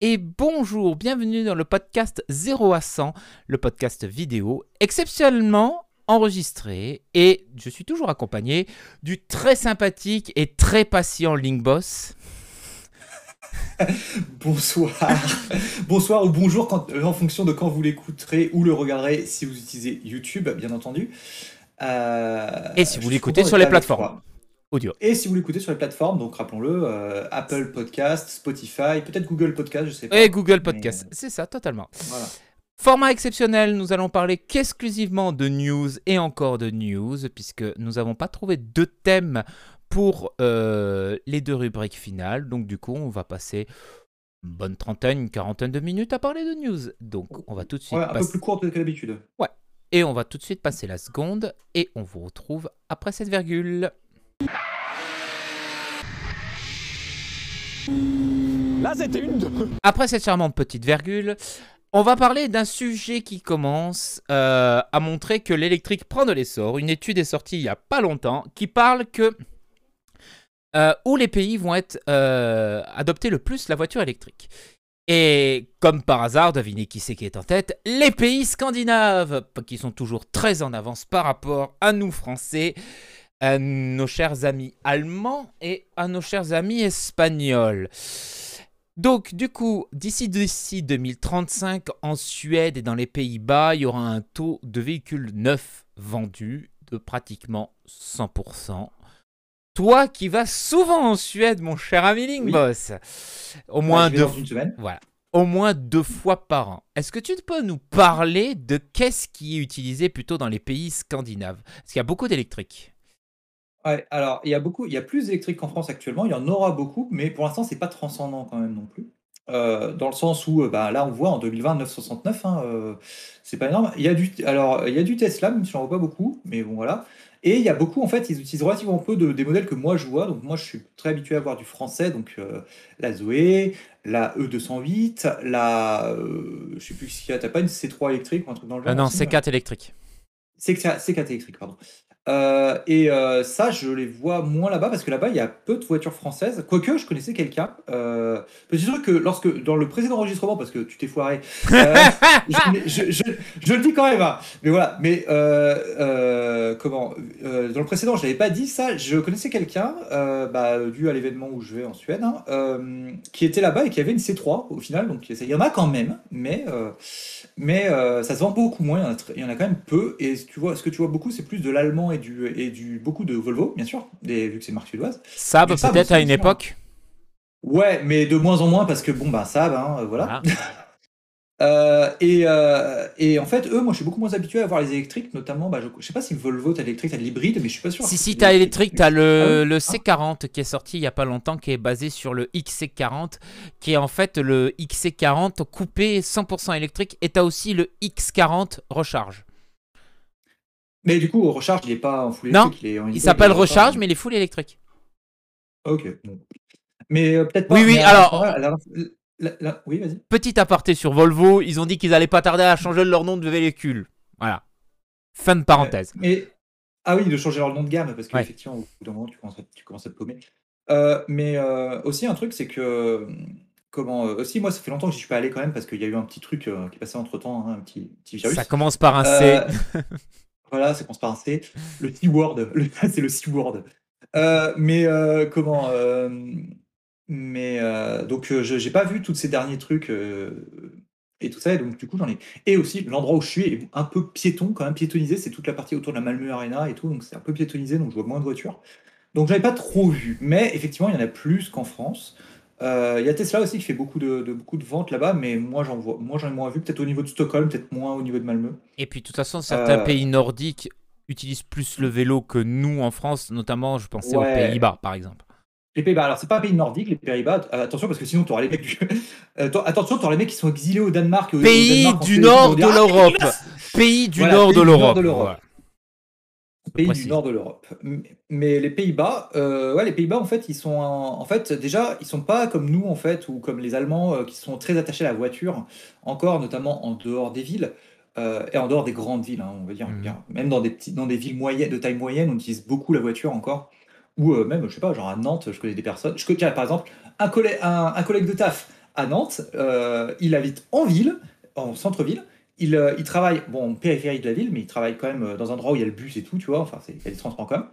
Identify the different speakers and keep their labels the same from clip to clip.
Speaker 1: et bonjour, bienvenue dans le podcast 0 à 100, le podcast vidéo exceptionnellement enregistré et je suis toujours accompagné du très sympathique et très patient Linkboss.
Speaker 2: Bonsoir. Bonsoir ou bonjour quand, euh, en fonction de quand vous l'écouterez ou le regarderez si vous utilisez YouTube, bien entendu.
Speaker 1: Euh, et si vous l'écoutez sur les plateformes. Audio.
Speaker 2: Et si vous l'écoutez sur les plateformes, donc rappelons-le, euh, Apple Podcast, Spotify, peut-être Google Podcast, je sais pas.
Speaker 1: Et Google Podcast, c'est ça, totalement. Voilà. Format exceptionnel, nous allons parler qu'exclusivement de news et encore de news, puisque nous n'avons pas trouvé de thème pour euh, les deux rubriques finales. Donc du coup, on va passer une bonne trentaine, une quarantaine de minutes à parler de news. Donc on va tout de suite...
Speaker 2: Ouais, un peu plus courte que d'habitude.
Speaker 1: Ouais. Et on va tout de suite passer la seconde, et on vous retrouve après cette virgule. Là, c'était une. Après cette charmante petite virgule, on va parler d'un sujet qui commence euh, à montrer que l'électrique prend de l'essor. Une étude est sortie il y a pas longtemps qui parle que euh, où les pays vont être euh, adopter le plus la voiture électrique. Et comme par hasard, devinez qui c'est qui est en tête? Les pays scandinaves, qui sont toujours très en avance par rapport à nous Français à nos chers amis allemands et à nos chers amis espagnols. Donc, du coup, d'ici 2035, en Suède et dans les Pays-Bas, il y aura un taux de véhicules neufs vendus de pratiquement 100%. Toi qui vas souvent en Suède, mon cher ami Linkboss, au moins deux Voilà, au moins deux fois par an. Est-ce que tu peux nous parler de qu'est-ce qui est utilisé plutôt dans les pays scandinaves? Parce qu'il y a beaucoup d'électriques.
Speaker 2: Ouais, alors il y a beaucoup il y a plus d'électriques qu'en France actuellement, il y en aura beaucoup, mais pour l'instant, c'est pas transcendant quand même non plus. Euh, dans le sens où, euh, bah, là, on voit en 2020 969, hein, euh, c'est pas énorme. Il y a du alors il y a du Tesla, même si j'en vois pas beaucoup, mais bon voilà. Et il y a beaucoup en fait, ils utilisent relativement peu de des modèles que moi je vois. Donc moi je suis très habitué à voir du français, donc la Zoé, la E208, la, je sais plus si y a tu pas une C3 électrique ou un truc dans le genre?
Speaker 1: non, C4 électrique.
Speaker 2: C4 C4 électrique, pardon. Euh, et euh, ça, je les vois moins là-bas parce que là-bas, il y a peu de voitures françaises. Quoique, je connaissais quelqu'un. Euh, petit truc que lorsque, dans le précédent enregistrement, parce que tu t'es foiré, euh, je, le dis quand même, hein. mais voilà. Mais comment Dans le précédent, je l'avais pas dit ça. Je connaissais quelqu'un, bah, dû à l'événement où je vais en Suède, hein, qui était là-bas et qui avait une C3 au final. Donc il y en a quand même, mais mais ça se vend beaucoup moins. Il y, en a, quand même peu. Et tu vois, ce que tu vois beaucoup, c'est plus de l'allemand et et du, beaucoup de Volvo, bien sûr, vu que c'est marque suédoise.
Speaker 1: Saab, peut-être à une époque
Speaker 2: Ouais, mais de moins en moins parce que, bon, bah, Saab, hein, voilà. Euh, et, euh, et, en fait, eux, moi, je suis beaucoup moins habitué à voir les électriques, notamment, bah, je, je sais pas si Volvo, t'as l'électrique, t'as l'hybride, mais je suis pas sûr.
Speaker 1: Si, si, t'as l'électrique, t'as le, ah le C40 qui est sorti il y a pas longtemps, qui est basé sur le XC40, qui est en fait le XC40 coupé 100% électrique, et t'as aussi le X40 recharge.
Speaker 2: Mais du coup, Recharge, il n'est pas en full
Speaker 1: électrique. Non, il, s'appelle Recharge, mais il est full électrique.
Speaker 2: Ok. Mais euh, peut-être pas.
Speaker 1: Oui, oui, alors.
Speaker 2: oui, vas-y.
Speaker 1: Petit aparté sur Volvo, ils ont dit qu'ils n'allaient pas tarder à changer leur nom de véhicule. Voilà. Fin de parenthèse.
Speaker 2: mais... Ah oui, de changer leur nom de gamme, parce qu'effectivement, au bout d'un moment, tu commences à, tu commences à te paumer. Euh, mais euh, aussi, un truc, c'est que. Comment, aussi, moi, ça fait longtemps que je suis pas allé quand même, parce qu'il y a eu un petit truc qui est passé entre temps, hein, un petit, petit virus.
Speaker 1: Ça commence par un C.
Speaker 2: Voilà, c'est commence par un C. Le C-word, c'est le C-word. Euh, mais euh, comment euh, Mais donc, je j'ai pas vu tous ces derniers trucs et tout ça. Et donc, du coup, j'en ai. Et aussi, l'endroit où je suis est un peu piéton, quand même piétonisé. C'est toute la partie autour de la Malmö Arena et tout. Donc, c'est un peu piétonisé. Donc, je vois moins de voitures. Donc, j'avais pas trop vu. Mais effectivement, il y en a plus qu'en France. Euh, il y a Tesla aussi qui fait beaucoup de, beaucoup de ventes là-bas, mais moi j'en vois, moi j'en ai moins vu, peut-être au niveau de Stockholm, peut-être moins au niveau de Malmö.
Speaker 1: Et puis de toute façon, certains euh, pays nordiques utilisent plus le vélo que nous en France, notamment je pensais aux Pays-Bas par exemple.
Speaker 2: Les Pays-Bas, alors c'est pas un pays nordique, les Pays-Bas, euh, attention parce que sinon tu auras les mecs du... attention, tu auras les mecs qui sont exilés au Danemark.
Speaker 1: pays du nord de l'Europe. Pays du nord de l'Europe
Speaker 2: pays du nord de l'Europe. Mais les Pays-Bas, euh, ouais, les Pays-Bas en fait, ils sont en, fait déjà, ils sont pas comme nous en fait ou comme les Allemands euh, qui sont très attachés à la voiture, encore notamment en dehors des villes euh, et en dehors des grandes villes, hein, on va dire, mmh. même dans des petits, dans des villes moyennes de taille moyenne, on utilise beaucoup la voiture encore. Ou même, je sais pas, genre à Nantes, je connais des personnes. Je connais par exemple un collègue, un, collègue de taf à Nantes. il habite en ville, en centre-ville. Il, il, travaille, bon, en périphérie de la ville, mais il travaille quand même dans un endroit où il y a le bus et tout, tu vois. Enfin, il y a des transports quand même.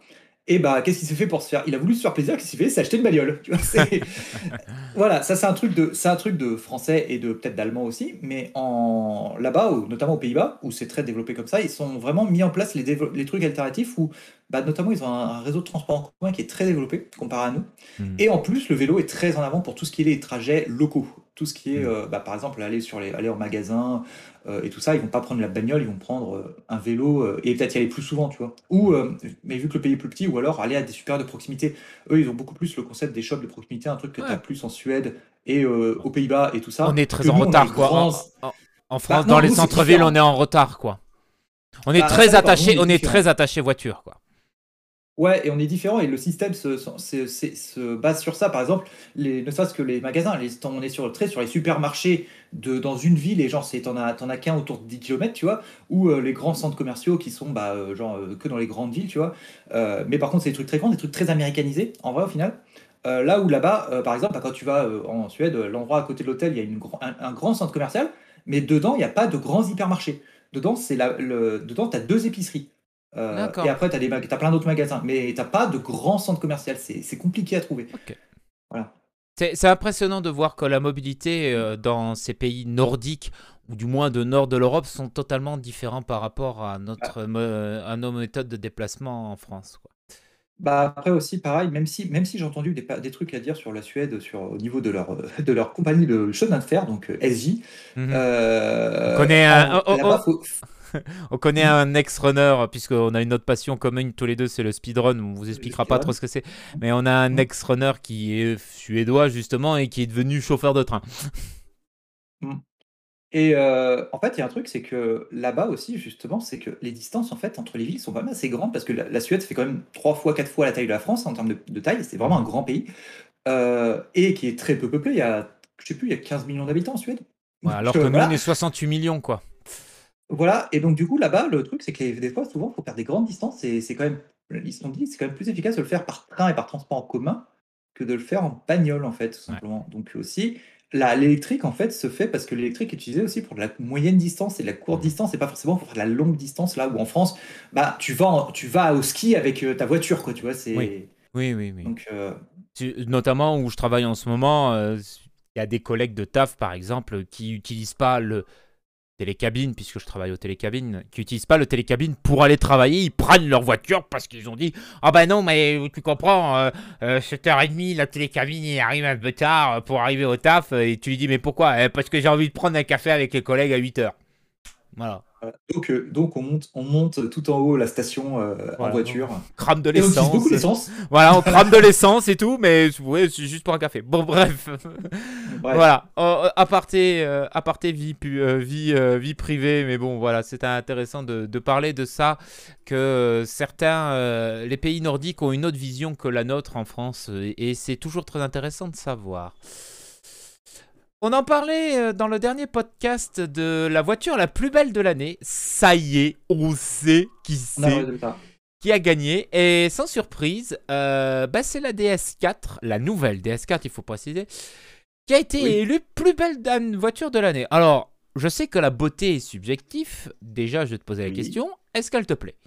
Speaker 2: Et bah, qu'est-ce qu'il s'est fait pour se faire? Il a voulu se faire plaisir. Qu'est-ce qu'il fait? C'est acheter une bagnole. Tu vois, voilà, ça c'est un truc de, c'est un truc de français et de peut-être d'allemand aussi. Mais en là-bas, notamment aux Pays-Bas, où c'est très développé comme ça, ils sont vraiment mis en place les, les trucs alternatifs où, bah, notamment, ils ont un, réseau de transport en commun qui est très développé comparé à nous. Hmm. Et en plus, le vélo est très en avant pour tout ce qui est les trajets locaux tout ce qui est, hmm. euh, bah, par exemple, aller, sur les, aller au magasin euh, et tout ça, ils vont pas prendre la bagnole, ils vont prendre euh, un vélo et peut-être y aller plus souvent, tu vois. Ou, mais vu que le pays est plus petit, ou alors aller à des super de proximité. Eux, ils ont beaucoup plus le concept des shops de proximité, un truc que tu as plus en Suède et aux Pays-Bas et tout ça.
Speaker 1: On est très en retard, quoi. En, France, bah, dans les centres-villes, on est en retard, quoi. On est bah, très attaché, on est très attaché voiture, quoi.
Speaker 2: Ouais, et on est différent et le système se, se, se, base sur ça. Par exemple, les, ne serait-ce que les magasins, les, on est sur, très sur les supermarchés de, dans une ville et genre, t'en as, as qu'un autour de 10 km, tu vois, ou euh, les grands centres commerciaux qui sont bah, euh, genre, euh, que dans les grandes villes, tu vois. mais par contre, c'est des trucs très grands, des trucs très américanisés, en vrai, au final. là où là-bas, par exemple, bah, quand tu vas en Suède, l'endroit à côté de l'hôtel, il y a une, un, grand centre commercial, mais dedans, il n'y a pas de grands hypermarchés. Dedans, c'est dedans, tu as deux épiceries. Euh, et après, tu as, as, plein d'autres magasins. Mais tu pas de grands centres commerciaux. C'est compliqué à trouver. Voilà.
Speaker 1: C'est impressionnant de voir que la mobilité euh, dans ces pays nordiques, ou du moins de nord de l'Europe, sont totalement différents par rapport à, notre, ah. à nos méthodes de déplacement en France. Quoi.
Speaker 2: Bah après aussi pareil, même si, même si j'ai entendu des, des, trucs à dire sur la Suède, sur, au niveau de leur, de leur compagnie de chemin de fer, donc euh, SJ.
Speaker 1: Mhm. On connaît un... Oh, oh, oh. on connaît un ex-runner, puisqu'on a une autre passion commune tous les deux, c'est le speedrun. On vous expliquera pas trop ce que c'est. Mais on a un mm. ex-runner qui est suédois, justement, et qui est devenu chauffeur de train.
Speaker 2: Mm. Et euh, en fait, il y a un truc, c'est que là-bas aussi, justement, c'est que les distances en fait entre les villes sont pas assez grandes parce que la, Suède fait quand même trois fois, quatre fois la taille de la France en termes de, taille. C'est vraiment un grand pays euh, et qui est très peu peuplé. Il y a, je sais plus, il y a 15 millions d'habitants en Suède.
Speaker 1: alors que nous, on est 68 millions, quoi.
Speaker 2: Voilà, et donc du coup, là-bas, le truc, c'est que des fois, souvent, il faut faire des grandes distances, et c'est quand même, ils se sont dit, c'est quand même plus efficace de le faire par train et par transport en commun que de le faire en bagnole, en fait, tout simplement. Donc aussi, l'électrique, en fait, se fait parce que l'électrique est utilisé aussi pour de la moyenne distance et de la courte distance, et pas forcément pour faire de la longue distance, là où en France, bah, tu vas, tu vas au ski avec euh, ta voiture, quoi, tu vois, c'est...
Speaker 1: Oui, oui, oui.
Speaker 2: Donc, euh,
Speaker 1: Notamment où je travaille en ce moment, euh, il y a des collègues de taf, par exemple, qui n'utilisent pas le télécabine, puisque je travaille aux télécabines, qui n'utilisent pas le télécabine pour aller travailler, ils prennent leur voiture parce qu'ils ont dit Ah ben non, mais tu comprends, euh, 7h30, euh, la télécabine il arrive un peu tard pour arriver au taf, et tu lui dis Mais pourquoi? Eh, Parce que j'ai envie de prendre un café avec les collègues à 8h. Voilà.
Speaker 2: Donc, euh, donc on, monte, on monte tout en haut la station euh, en voiture.
Speaker 1: crame de l'essence.
Speaker 2: beaucoup d'essence.
Speaker 1: Voilà, on crame de l'essence et tout, mais ouais, c'est juste pour un café. Bon, bref. voilà. Oh, aparté, aparté vie, vie, vie privée, mais bon, voilà, c'était intéressant de, de, parler de ça, que certains, les pays nordiques ont une autre vision que la nôtre en France, et c'est toujours très intéressant de savoir. On en parlait euh, dans le dernier podcast de la voiture la plus belle de l'année. Ça y est, on sait qui c'est qui a gagné. Et sans surprise, euh, bah, c'est la DS4, la nouvelle DS4, il faut préciser, qui a été élue plus belle voiture de l'année. Alors, je sais que la beauté est subjective. Déjà, je vais te poser la question. Est-ce qu'elle te plaît?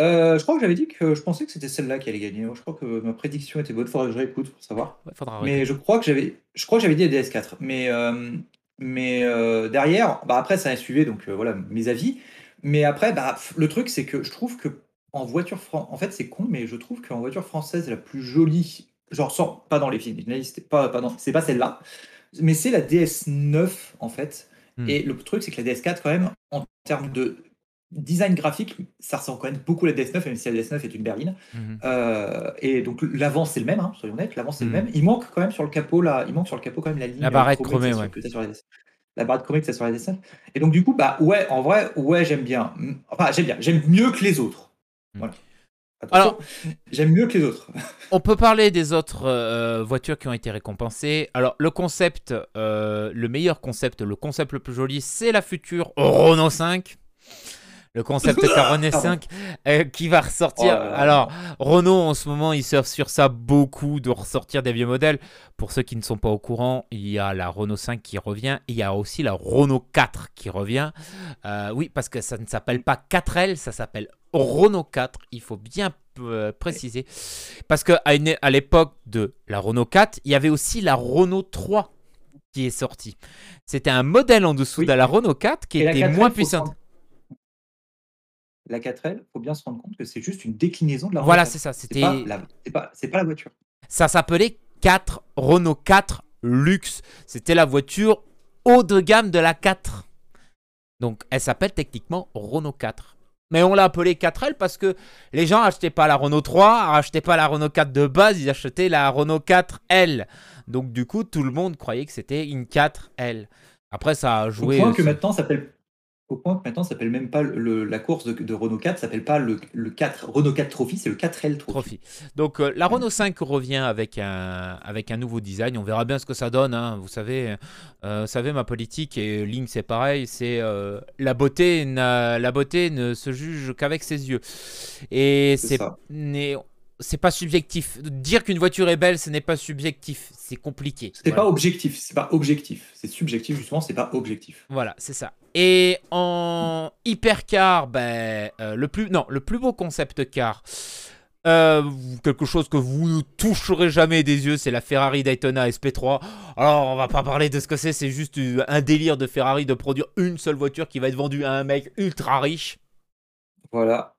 Speaker 2: Euh, je crois que j'avais dit que je pensais que c'était celle-là qui allait gagner. Je crois que ma prédiction était bonne. Il faudrait que je réécoute pour savoir. mais je crois que j'avais, je crois que j'avais dit la DS4. Mais, euh, mais euh, derrière, bah après ça a suivi donc voilà mes avis. Mais après, bah, le truc c'est que je trouve que en voiture en fait c'est con, mais je trouve qu'en voiture française la plus jolie, genre sans, pas dans les films, pas, pas c'est pas celle-là, mais c'est la DS9 en fait. Hmm. Et le truc c'est que la DS4 quand même en termes de design graphique, ça ressemble quand même beaucoup à la DS9, même si la DS9 est une berline. Mhm. Euh, et donc l'avant c'est le même, hein, soyons honnêtes, l'avant c'est le mhm. même. Il manque quand même sur le capot là, il manque sur le capot quand même la ligne.
Speaker 1: La barrette chromée, ouais.
Speaker 2: la barrette chromée que ça sur la DS9. Et donc du coup, bah ouais, en vrai, ouais, j'aime bien. Enfin, j'aime bien, j'aime mieux que les autres. Mhm. Voilà. Alors, j'aime mieux que les autres.
Speaker 1: on peut parler des autres euh, voitures qui ont été récompensées. Alors, le concept, euh, le meilleur concept, le concept le plus joli, c'est la future Renault 5. Le concept car Renault 5 euh, qui va ressortir.
Speaker 2: Oh.
Speaker 1: Alors, Renault en ce moment, ils surfent sur ça beaucoup de ressortir des vieux modèles. Pour ceux qui ne sont pas au courant, il y a la Renault 5 qui revient. Il y a aussi la Renault 4 qui revient. Euh, oui, parce que ça ne s'appelle pas 4L, ça s'appelle Renault 4. Il faut bien euh, préciser. Parce qu'à à l'époque de la Renault 4, il y avait aussi la Renault 3 qui est sortie. C'était un modèle en dessous
Speaker 2: Oui.
Speaker 1: de la Renault 4 qui
Speaker 2: Et
Speaker 1: était
Speaker 2: 4L,
Speaker 1: moins puissante.
Speaker 2: La 4L, faut bien se rendre compte que c'est juste une déclinaison de la
Speaker 1: Voilà, c'est ça.
Speaker 2: 4.
Speaker 1: C'était
Speaker 2: C'est pas, pas, la voiture.
Speaker 1: Ça s'appelait 4 Renault 4 Luxe. C'était la voiture haut de gamme de la 4. Donc elle s'appelle techniquement Renault 4. Mais on l'a appelée 4L parce que les gens achetaient pas la Renault 3, achetaient pas la Renault 4 de base, ils achetaient la Renault 4L. Donc du coup, tout le monde croyait que c'était une 4L. Après, ça a joué.
Speaker 2: point que
Speaker 1: sur-
Speaker 2: maintenant, ça s'appelle au point que maintenant, ça s'appelle même pas le- la course de, de Renault 4, ça s'appelle pas le, le 4 Renault 4 Trophy, c'est le 4L Trophy.
Speaker 1: Trophy. Donc euh, la Renault 5 revient avec un, avec un nouveau design. On verra bien ce que ça donne. hein. Vous savez, euh, vous savez ma politique et Link c'est pareil. C'est euh, la beauté. La beauté ne se juge qu'avec ses yeux. Et
Speaker 2: C'est
Speaker 1: c'est pas subjectif. Dire qu'une voiture est belle, ce n'est pas subjectif. C'est compliqué.
Speaker 2: C'est
Speaker 1: Voilà.
Speaker 2: pas objectif, c'est pas objectif, c'est subjectif justement, c'est pas objectif.
Speaker 1: Voilà, c'est ça. Et en hypercar, ben, euh, le plus non, le plus beau concept car, euh, quelque chose que vous ne toucherez jamais des yeux, c'est la Ferrari Daytona SP3. Alors, on va pas parler de ce que c'est, c'est juste euh, un délire de Ferrari de produire une seule voiture qui va être vendue à un mec ultra riche.
Speaker 2: Voilà.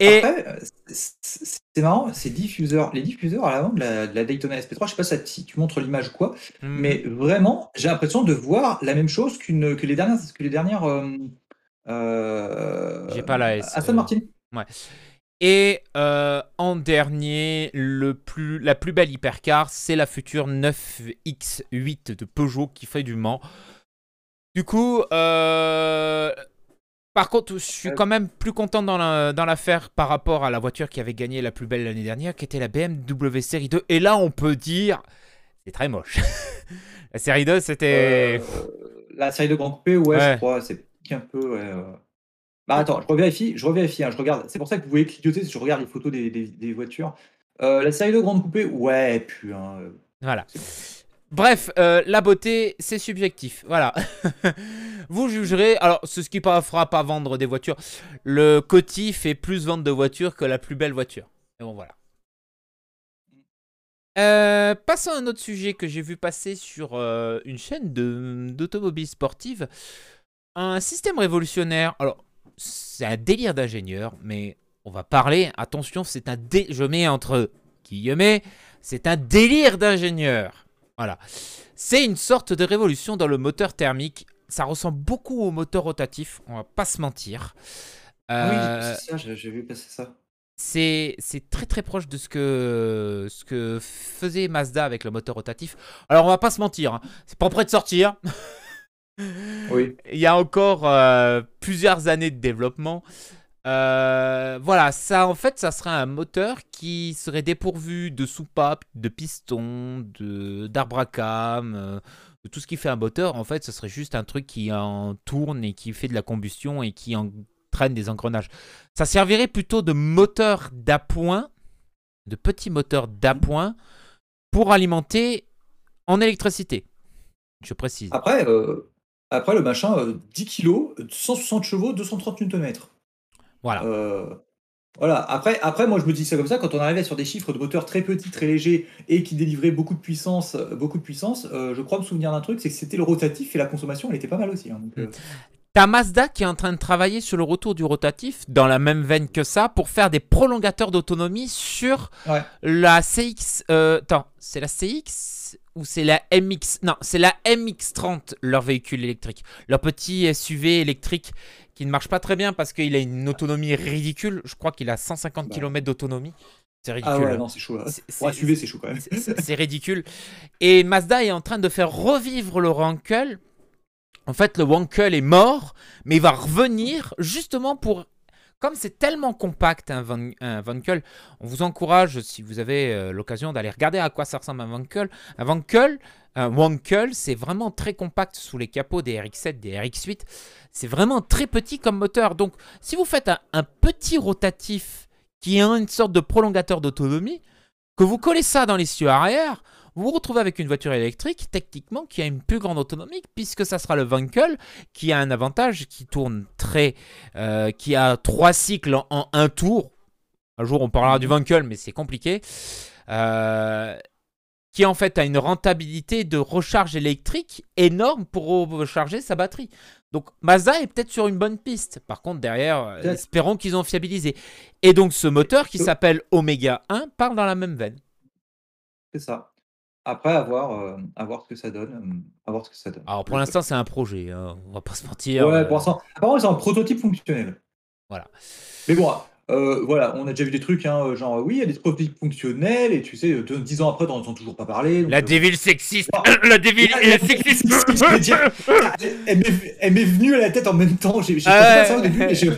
Speaker 1: Et
Speaker 2: Après, euh, c'est- marrant, ces diffuseurs, les diffuseurs à l'avant de la, de la Daytona SP3, je sais pas si tu montres l'image ou quoi,
Speaker 1: Hmm,
Speaker 2: mais vraiment, j'ai l'impression de voir la même chose qu'une que les dernières que les dernières euh, euh,
Speaker 1: J'ai pas la S,
Speaker 2: Aston
Speaker 1: euh,
Speaker 2: Martin.
Speaker 1: Et euh, en dernier, le plus, la plus belle hypercar, c'est la future 9X8 de Peugeot qui fait du Mans. Du coup, euh, par contre, je suis quand même plus content dans la- dans l'affaire par rapport à la voiture qui avait gagné la plus belle l'année dernière, qui était la BMW Série 2. Et là, on peut dire, c'est très moche. la Série 2, c'était...
Speaker 2: Euh, la série de Grand Coupé, ouais,
Speaker 1: Ouais.
Speaker 2: je crois, c'est un peu. ouais, euh. Bah attends, je revérifie, je revérifie, hein, je regarde. C'est pour ça que vous pouvez clignoter si je regarde les photos des, des- des voitures. Euh, la série de Grande Coupé, ouais, putain.
Speaker 1: Voilà. Bref, euh, la beauté, c'est subjectif. Voilà. Vous jugerez. Alors, ce qui ne fera pas vendre des voitures. Le Coty fait plus vendre de voitures que la plus belle voiture. Et bon, voilà. Euh, passons à un autre sujet que j'ai vu passer sur euh, une chaîne de- d'automobile sportive. Un système révolutionnaire. Alors, c'est un délire d'ingénieur, mais on va parler. Attention, c'est un dé... Je mets entre guillemets. C'est un délire d'ingénieur. Voilà. C'est une sorte de révolution dans le moteur thermique. Ça ressemble beaucoup au moteur rotatif, on va pas se mentir. Euh,
Speaker 2: Oui, c'est ça, j'ai vu passer ça.
Speaker 1: c'est très très proche de ce que, ce que faisait Mazda avec le moteur rotatif. Alors on va pas se mentir, hein, c'est pas prêt de sortir.
Speaker 2: Oui.
Speaker 1: Il y a encore euh, plusieurs années de développement. Euh, voilà, ça en fait, ça serait un moteur qui serait dépourvu de soupapes, de pistons, de d'arbre à cam, euh, de tout ce qui fait un moteur. En fait, ce serait juste un truc qui en tourne et qui fait de la combustion et qui entraîne des engrenages. Ça servirait plutôt de moteur d'appoint, de petit moteur d'appoint pour alimenter en électricité. Je précise.
Speaker 2: Après, euh, après le machin, euh, 10 kilos, 160 chevaux, 230 Nm.
Speaker 1: Voilà.
Speaker 2: Euh, voilà. Après, après, moi, je me dis ça comme ça. Quand on arrivait sur des chiffres de moteur très petits, très légers et qui délivraient beaucoup de puissance, euh, beaucoup de puissance, euh, je crois me souvenir d'un truc, c'est que c'était le rotatif et la consommation, elle était pas mal aussi. hein. donc, euh,
Speaker 1: T'as Mazda qui est en train de travailler sur le retour du rotatif, dans la même veine que ça, pour faire des prolongateurs d'autonomie sur
Speaker 2: Ouais.
Speaker 1: la CX. attends, c'est la CX ou c'est la MX Non, c'est la MX30, leur véhicule électrique. Leur petit SUV électrique qui ne marche pas très bien parce qu'il a une autonomie ridicule. Je crois qu'il a 150
Speaker 2: Bah.
Speaker 1: km d'autonomie. C'est ridicule.
Speaker 2: Ah ouais, non, c'est chaud. Là. Pour SUV, c'est chaud quand même.
Speaker 1: c'est- ridicule. Et Mazda est en train de faire revivre le Wankel. En fait, le Wankel est mort, mais il va revenir justement pour comme c'est tellement compact un, Van, un on vous encourage, si vous avez euh, l'occasion, d'aller regarder à quoi ça ressemble un Vankel. Un Vankel, un Wankel, c'est vraiment très compact sous les capots des RX7, des RX8. C'est vraiment très petit comme moteur. Donc, si vous faites un, petit rotatif qui a une sorte de prolongateur d'autonomie, que vous collez ça dans les cieux arrière, vous vous retrouvez avec une voiture électrique, techniquement, qui a une plus grande autonomie, puisque ça sera le Wankel, qui a un avantage, qui tourne très... Euh, qui a trois cycles en, un tour. Un jour, on parlera du Wankel, mais c'est compliqué. Euh, qui en fait a une rentabilité de recharge électrique énorme pour recharger sa batterie. Donc Mazda est peut-être sur une bonne piste. Par contre, derrière, euh, espérons qu'ils ont fiabilisé. Et donc ce moteur qui s'appelle Omega 1 parle dans la même veine.
Speaker 2: C'est ça. Après, à voir, euh, à voir ce que ça donne. Euh, à voir ce que ça donne.
Speaker 1: Alors pour l'instant, c'est un projet. Hein, on va pas se mentir.
Speaker 2: Ouais, pour l'instant. Apparemment, c'est un prototype fonctionnel.
Speaker 1: Voilà.
Speaker 2: Mais bon, euh, voilà, on a déjà vu des trucs, hein, genre oui, il y a des prototypes fonctionnels, et tu sais, dix ans après, t'en entends toujours pas parler.
Speaker 1: la déville sexiste La déville sexiste
Speaker 2: Elle m'est venue à la tête en même temps. J'ai pas ça au début, mais je,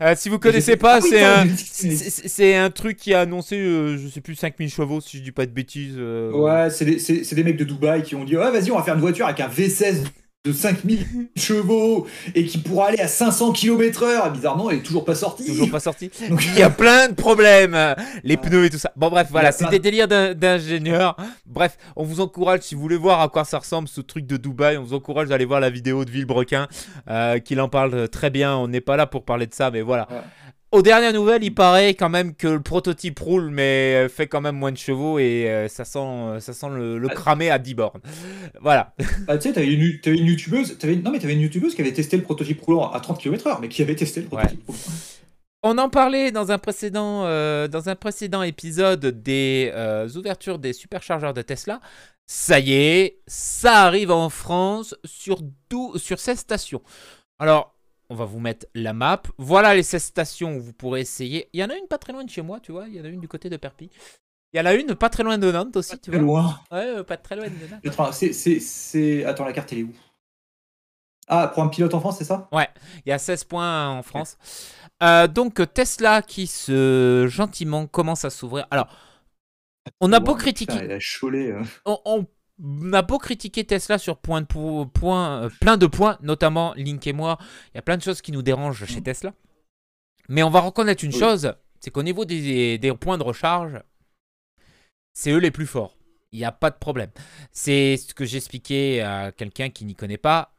Speaker 1: euh, si vous connaissez pas, c'est un, c'est un truc qui a annoncé, euh, je sais plus, 5000 chevaux, si je dis pas de bêtises. Euh.
Speaker 2: Ouais, c'est des, des, mecs de Dubaï qui ont dit Ouais, vas-y, on va faire une voiture avec un V16 de 5000 chevaux et qui pourra aller à 500 km/h. Bizarrement, elle est toujours pas sortie.
Speaker 1: Toujours pas sortie. Donc, il y a plein de problèmes. Les pneus et tout ça. Bon, bref, voilà, c'est des délires d'ingénieurs. Bref, on vous encourage, si vous voulez voir à quoi ça ressemble ce truc de Dubaï, on vous encourage d'aller voir la vidéo de Villebrequin, euh, qu'il en parle très bien. On n'est pas là pour parler de ça, mais voilà. Aux dernières nouvelles, il paraît quand même que le prototype roule, mais fait quand même moins de chevaux et euh, ça sent, ça sent le, le ah. cramé à 10 bornes. Voilà.
Speaker 2: Bah, tu sais, t'avais une, avais une youtubeuse, avais, non mais t'avais une youtubeuse qui avait testé le prototype roulant à 30 km/h, mais qui avait testé le prototype roulant.
Speaker 1: On en parlait dans un précédent, euh, dans un précédent épisode des euh, ouvertures des superchargeurs de Tesla. Ça y est, ça arrive en France sur, sur 16 stations. Alors, on va vous mettre la map. Voilà les 16 stations où vous pourrez essayer. Il y en a une pas très loin de chez moi, tu vois. Il y en a une du côté de Perpignan. Il y en a une pas très loin de Nantes aussi, pas tu
Speaker 2: très loin.
Speaker 1: Ouais, euh, pas très loin de Nantes.
Speaker 2: C'est, Attends, la carte, elle est où? Ah, pour un pilote en France, c'est ça?
Speaker 1: Ouais, il y a 16 points en France. Euh, donc, Tesla qui se gentiment commence à s'ouvrir. Alors, on a beau critiquer.
Speaker 2: elle a cholé,
Speaker 1: on, on a beau critiquer Tesla sur point de point, euh, plein de points, notamment Link et moi, il y a plein de choses qui nous dérangent chez Tesla. Mais on va reconnaître une chose, c'est qu'au niveau des, points de recharge, c'est eux les plus forts. Il n'y a pas de problème. C'est ce que j'expliquais à quelqu'un qui n'y connaît pas.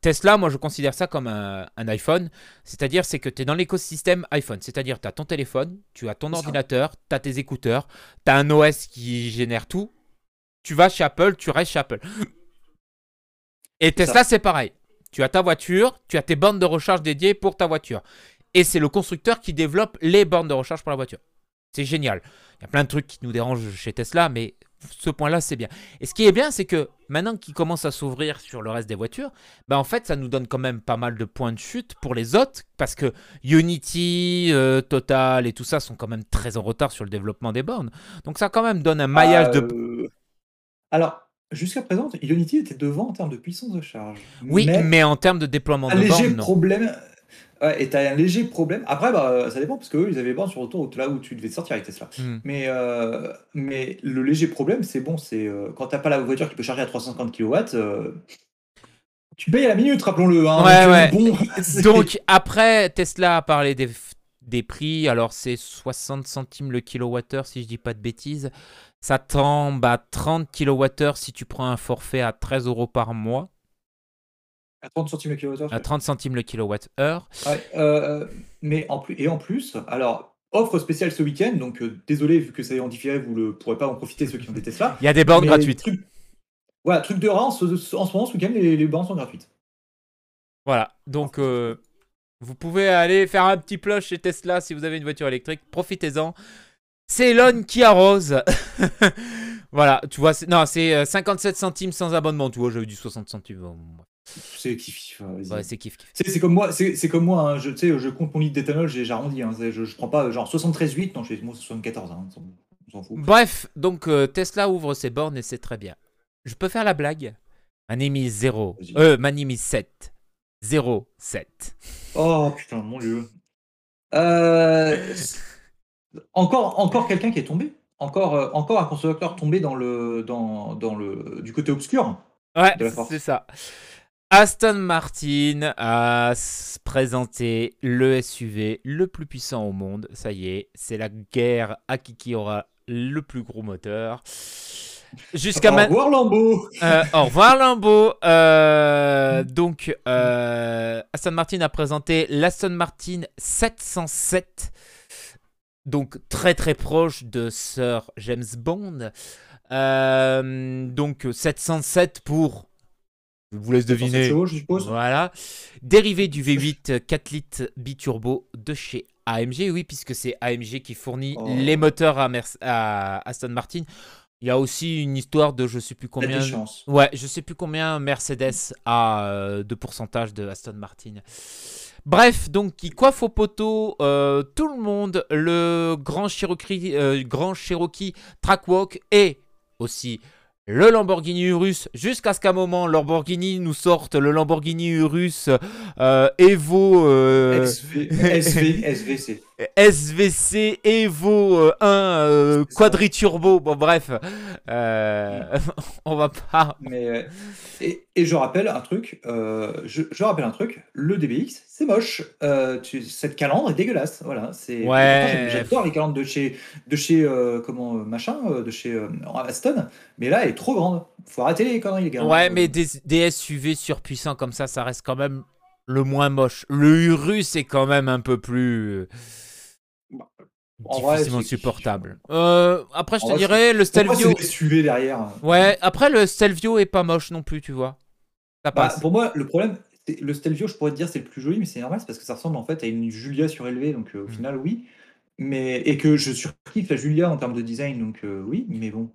Speaker 1: Tesla, moi je considère ça comme un, iPhone. C'est-à-dire c'est que tu es dans l'écosystème iPhone. C'est-à-dire tu as ton téléphone, tu as ton ordinateur, tu as tes écouteurs, tu as un OS qui génère tout tu vas chez Apple, tu restes chez Apple. Et Tesla, c'est pareil. Tu as ta voiture, tu as tes bornes de recharge dédiées pour ta voiture. Et c'est le constructeur qui développe les bornes de recharge pour la voiture. C'est génial. Il y a plein de trucs qui nous dérangent chez Tesla, mais ce point-là, c'est bien. Et ce qui est bien, c'est que maintenant qu'il commence à s'ouvrir sur le reste des voitures, ben en fait, ça nous donne quand même pas mal de points de chute pour les autres, parce que Unity, euh, Total et tout ça sont quand même très en retard sur le développement des bornes. Donc ça quand même donne un maillage de... Euh,
Speaker 2: alors, jusqu'à présent, Unity était devant en termes de puissance de charge.
Speaker 1: Oui, mais, en termes de déploiement
Speaker 2: un
Speaker 1: de
Speaker 2: léger
Speaker 1: bornes,
Speaker 2: problème. Ouais, et as un léger problème. Après, bah, ça dépend parce qu'eux, ils avaient bornes sur autoroute là où tu devais sortir avec Tesla. Hmm. Mais, euh, mais le léger problème, c'est bon, c'est euh, quand t'as pas la voiture qui peut charger à 350 kW, euh, tu payes à la minute, rappelons-le. Hein.
Speaker 1: ouais, ouais. Bon, Donc après, Tesla a parlé des, des prix. Alors c'est 60 centimes le kilowattheure si je dis pas de bêtises. Ça tombe à 30 kWh si tu prends un forfait à 13 euros par mois.
Speaker 2: À 30 centimes le kilowattheure
Speaker 1: À 30 centimes le kilowattheure.
Speaker 2: Ouais, euh, mais en plus, et en plus, alors, offre spéciale ce week-end, donc euh, désolé, vu que ça est en différé, vous ne pourrez pas en profiter ceux qui ont des Tesla.
Speaker 1: Il y a des bornes gratuites.
Speaker 2: voilà, truc de rang, en ce moment, ce week-end, les, bornes sont gratuites.
Speaker 1: Voilà, donc euh, vous pouvez aller faire un petit plush chez Tesla si vous avez une voiture électrique, profitez-en. C'est Elon qui arrose. voilà, tu vois, non, c'est 57 euh, centimes sans abonnement. Tu vois, j'avais du 60 centimes.
Speaker 2: C'est kiff.
Speaker 1: Ouais, c'est kiff.
Speaker 2: C'est comme moi, c'est comme moi. Hein, je, sais, je compte mon litre d'éthanol, j'ai arrondi. Hein, je, je, prends pas genre 73,8. Non, je fais moi 74. Hein, on s'en fout.
Speaker 1: Bref, donc euh, Tesla ouvre ses bornes et c'est très bien. Je peux faire la blague? Manimi 0. Euh, Manimi 7. 0, 7.
Speaker 2: Oh putain, mon dieu. encore encore quelqu'un qui est tombé. Encore, encore un constructeur tombé dans le, dans, dans le, du côté obscur.
Speaker 1: Ouais, c'est ça. Aston Martin a présenté le SUV le plus puissant au monde. Ça y est, c'est la guerre à qui qui aura le plus gros moteur.
Speaker 2: Jusqu'à Au revoir Lambeau.
Speaker 1: Euh, au revoir Lambeau. Euh, donc, euh, Aston Martin a présenté l'Aston Martin 707. Donc très très proche de Sir James Bond. donc 707 pour je vous laisse deviner. Voilà. Dérivé du V8 4 litres biturbo de chez AMG, oui, puisque c'est AMG qui fournit oh. les moteurs à, Aston Martin. Il y a aussi une histoire de je sais plus combien. Ouais, je sais plus combien Mercedes a euh, de pourcentage de Aston Martin. Bref, donc qui coiffe au poteau euh, tout le monde, le grand Cherokee, euh, grand Cherokee Trackwalk et aussi le Lamborghini Urus. Jusqu'à ce qu'à un moment Lamborghini nous sorte le Lamborghini Urus euh, Evo
Speaker 2: euh, SV, SVC
Speaker 1: SVC Evo 1 euh, quadriturbo bon bref on va pas
Speaker 2: mais et, je rappelle un truc je, je, rappelle un truc le DBX c'est moche. Euh, tu, cette calandre est dégueulasse. Voilà, c'est.
Speaker 1: Ouais.
Speaker 2: J'adore les calandres de chez, de chez euh, comment euh, machin, de chez Aston, mais là elle est trop grande. Faut arrêter les conneries les gars.
Speaker 1: Ouais, mais des, des, SUV surpuissants comme ça, ça reste quand même le moins moche. Le Urus est quand même un peu plus. Difficilement supportable. après, je te dirais, le Stelvio.
Speaker 2: SUV derrière.
Speaker 1: Ouais, après, le Stelvio est pas moche non plus, tu vois.
Speaker 2: Ça bah, passe. pour moi, le problème, le Stelvio, je pourrais te dire, c'est le plus joli, mais c'est normal, c'est parce que ça ressemble en fait à une Julia surélevée, donc euh, au mmh. final, oui. Mais, et que je surkiffe la Julia en termes de design, donc euh, oui, mais bon.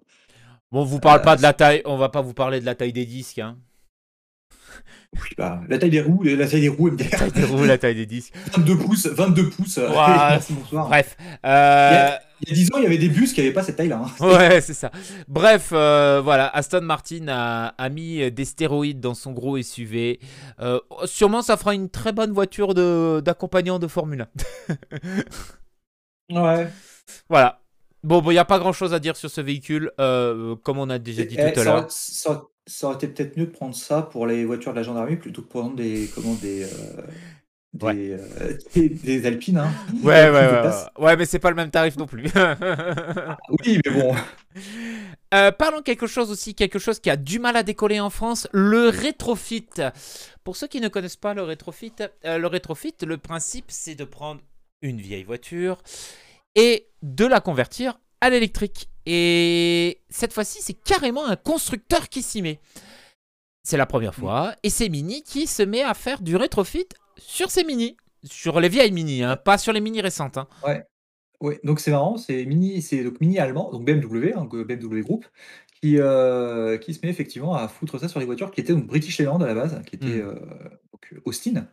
Speaker 1: Bon, vous parle pas de la taille, on va pas vous parler de la taille des disques, hein.
Speaker 2: Oui, bah, la taille des roues, la taille des roues
Speaker 1: La taille des roues, la taille des disques.
Speaker 2: 22 pouces, 22 pouces. Euh,
Speaker 1: bref.
Speaker 2: Euh... Il, y a, 10 ans, il y avait des bus qui n'avaient pas cette taille-là.
Speaker 1: Hein. Ouais, c'est ça. Bref, euh, voilà, Aston Martin a, a, mis des stéroïdes dans son gros SUV. Euh, sûrement, ça fera une très bonne voiture d'accompagnant de, Formule
Speaker 2: 1. ouais.
Speaker 1: Voilà. Bon, il bon, n'y a pas grand chose à dire sur ce véhicule, comme on a déjà dit tout à l'heure
Speaker 2: ça aurait été peut-être mieux de prendre ça pour les voitures de la gendarmerie plutôt que pour prendre des, comment, des, euh, euh, des, des, Alpines. Hein.
Speaker 1: Ouais, ouais, ouais, ouais, mais c'est pas le même tarif non plus.
Speaker 2: Ah, oui, mais bon.
Speaker 1: Euh, parlons quelque chose aussi, quelque chose qui a du mal à décoller en France, le rétrofit. Pour ceux qui ne connaissent pas le rétrofit, le rétrofit, le principe c'est de prendre une vieille voiture et de la convertir à l'électrique. Et cette fois-ci, c'est carrément un constructeur qui s'y met. C'est la première fois. Et c'est Mini qui se met à faire du rétrofit sur ses Mini. Sur les vieilles Mini, hein, pas sur les Mini récentes. Hein.
Speaker 2: Ouais. Ouais, donc c'est marrant, c'est Mini, c'est donc Mini allemand, donc BMW, hein, BMW Group, qui, euh, qui se met effectivement à foutre ça sur les voitures qui étaient donc British Leyland à la base, qui était hmm. euh, donc Austin.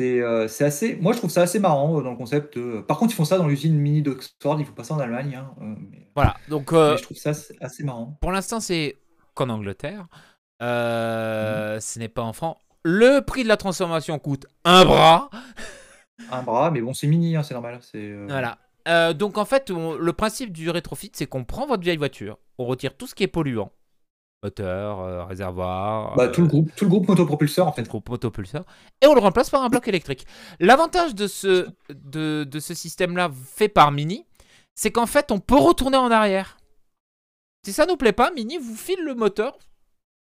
Speaker 2: Euh, c'est assez moi je trouve ça assez marrant, euh, dans le concept, par contre ils font ça dans l'usine Mini d'Oxford, ils font pas ça en Allemagne, hein, euh,
Speaker 1: Voilà, donc
Speaker 2: je trouve ça assez marrant.
Speaker 1: pour l'instant, c'est qu'en Angleterre. Mmh. Ce n'est pas en France. Le prix de la transformation coûte un bras.
Speaker 2: Un bras, mais bon c'est Mini, hein, c'est normal,
Speaker 1: Voilà. donc en fait, le principe du rétrofit, c'est qu'on prend votre vieille voiture, on retire tout ce qui est polluant, moteur, euh, réservoir.
Speaker 2: Bah, tout, le euh, groupe, tout le groupe motopropulseur en fait.
Speaker 1: groupe motopulseur. Et on le remplace par un bloc électrique. L'avantage de ce, de, de ce système-là fait par Mini, c'est qu'en fait on peut retourner en arrière. Si ça nous plaît pas, Mini vous file le moteur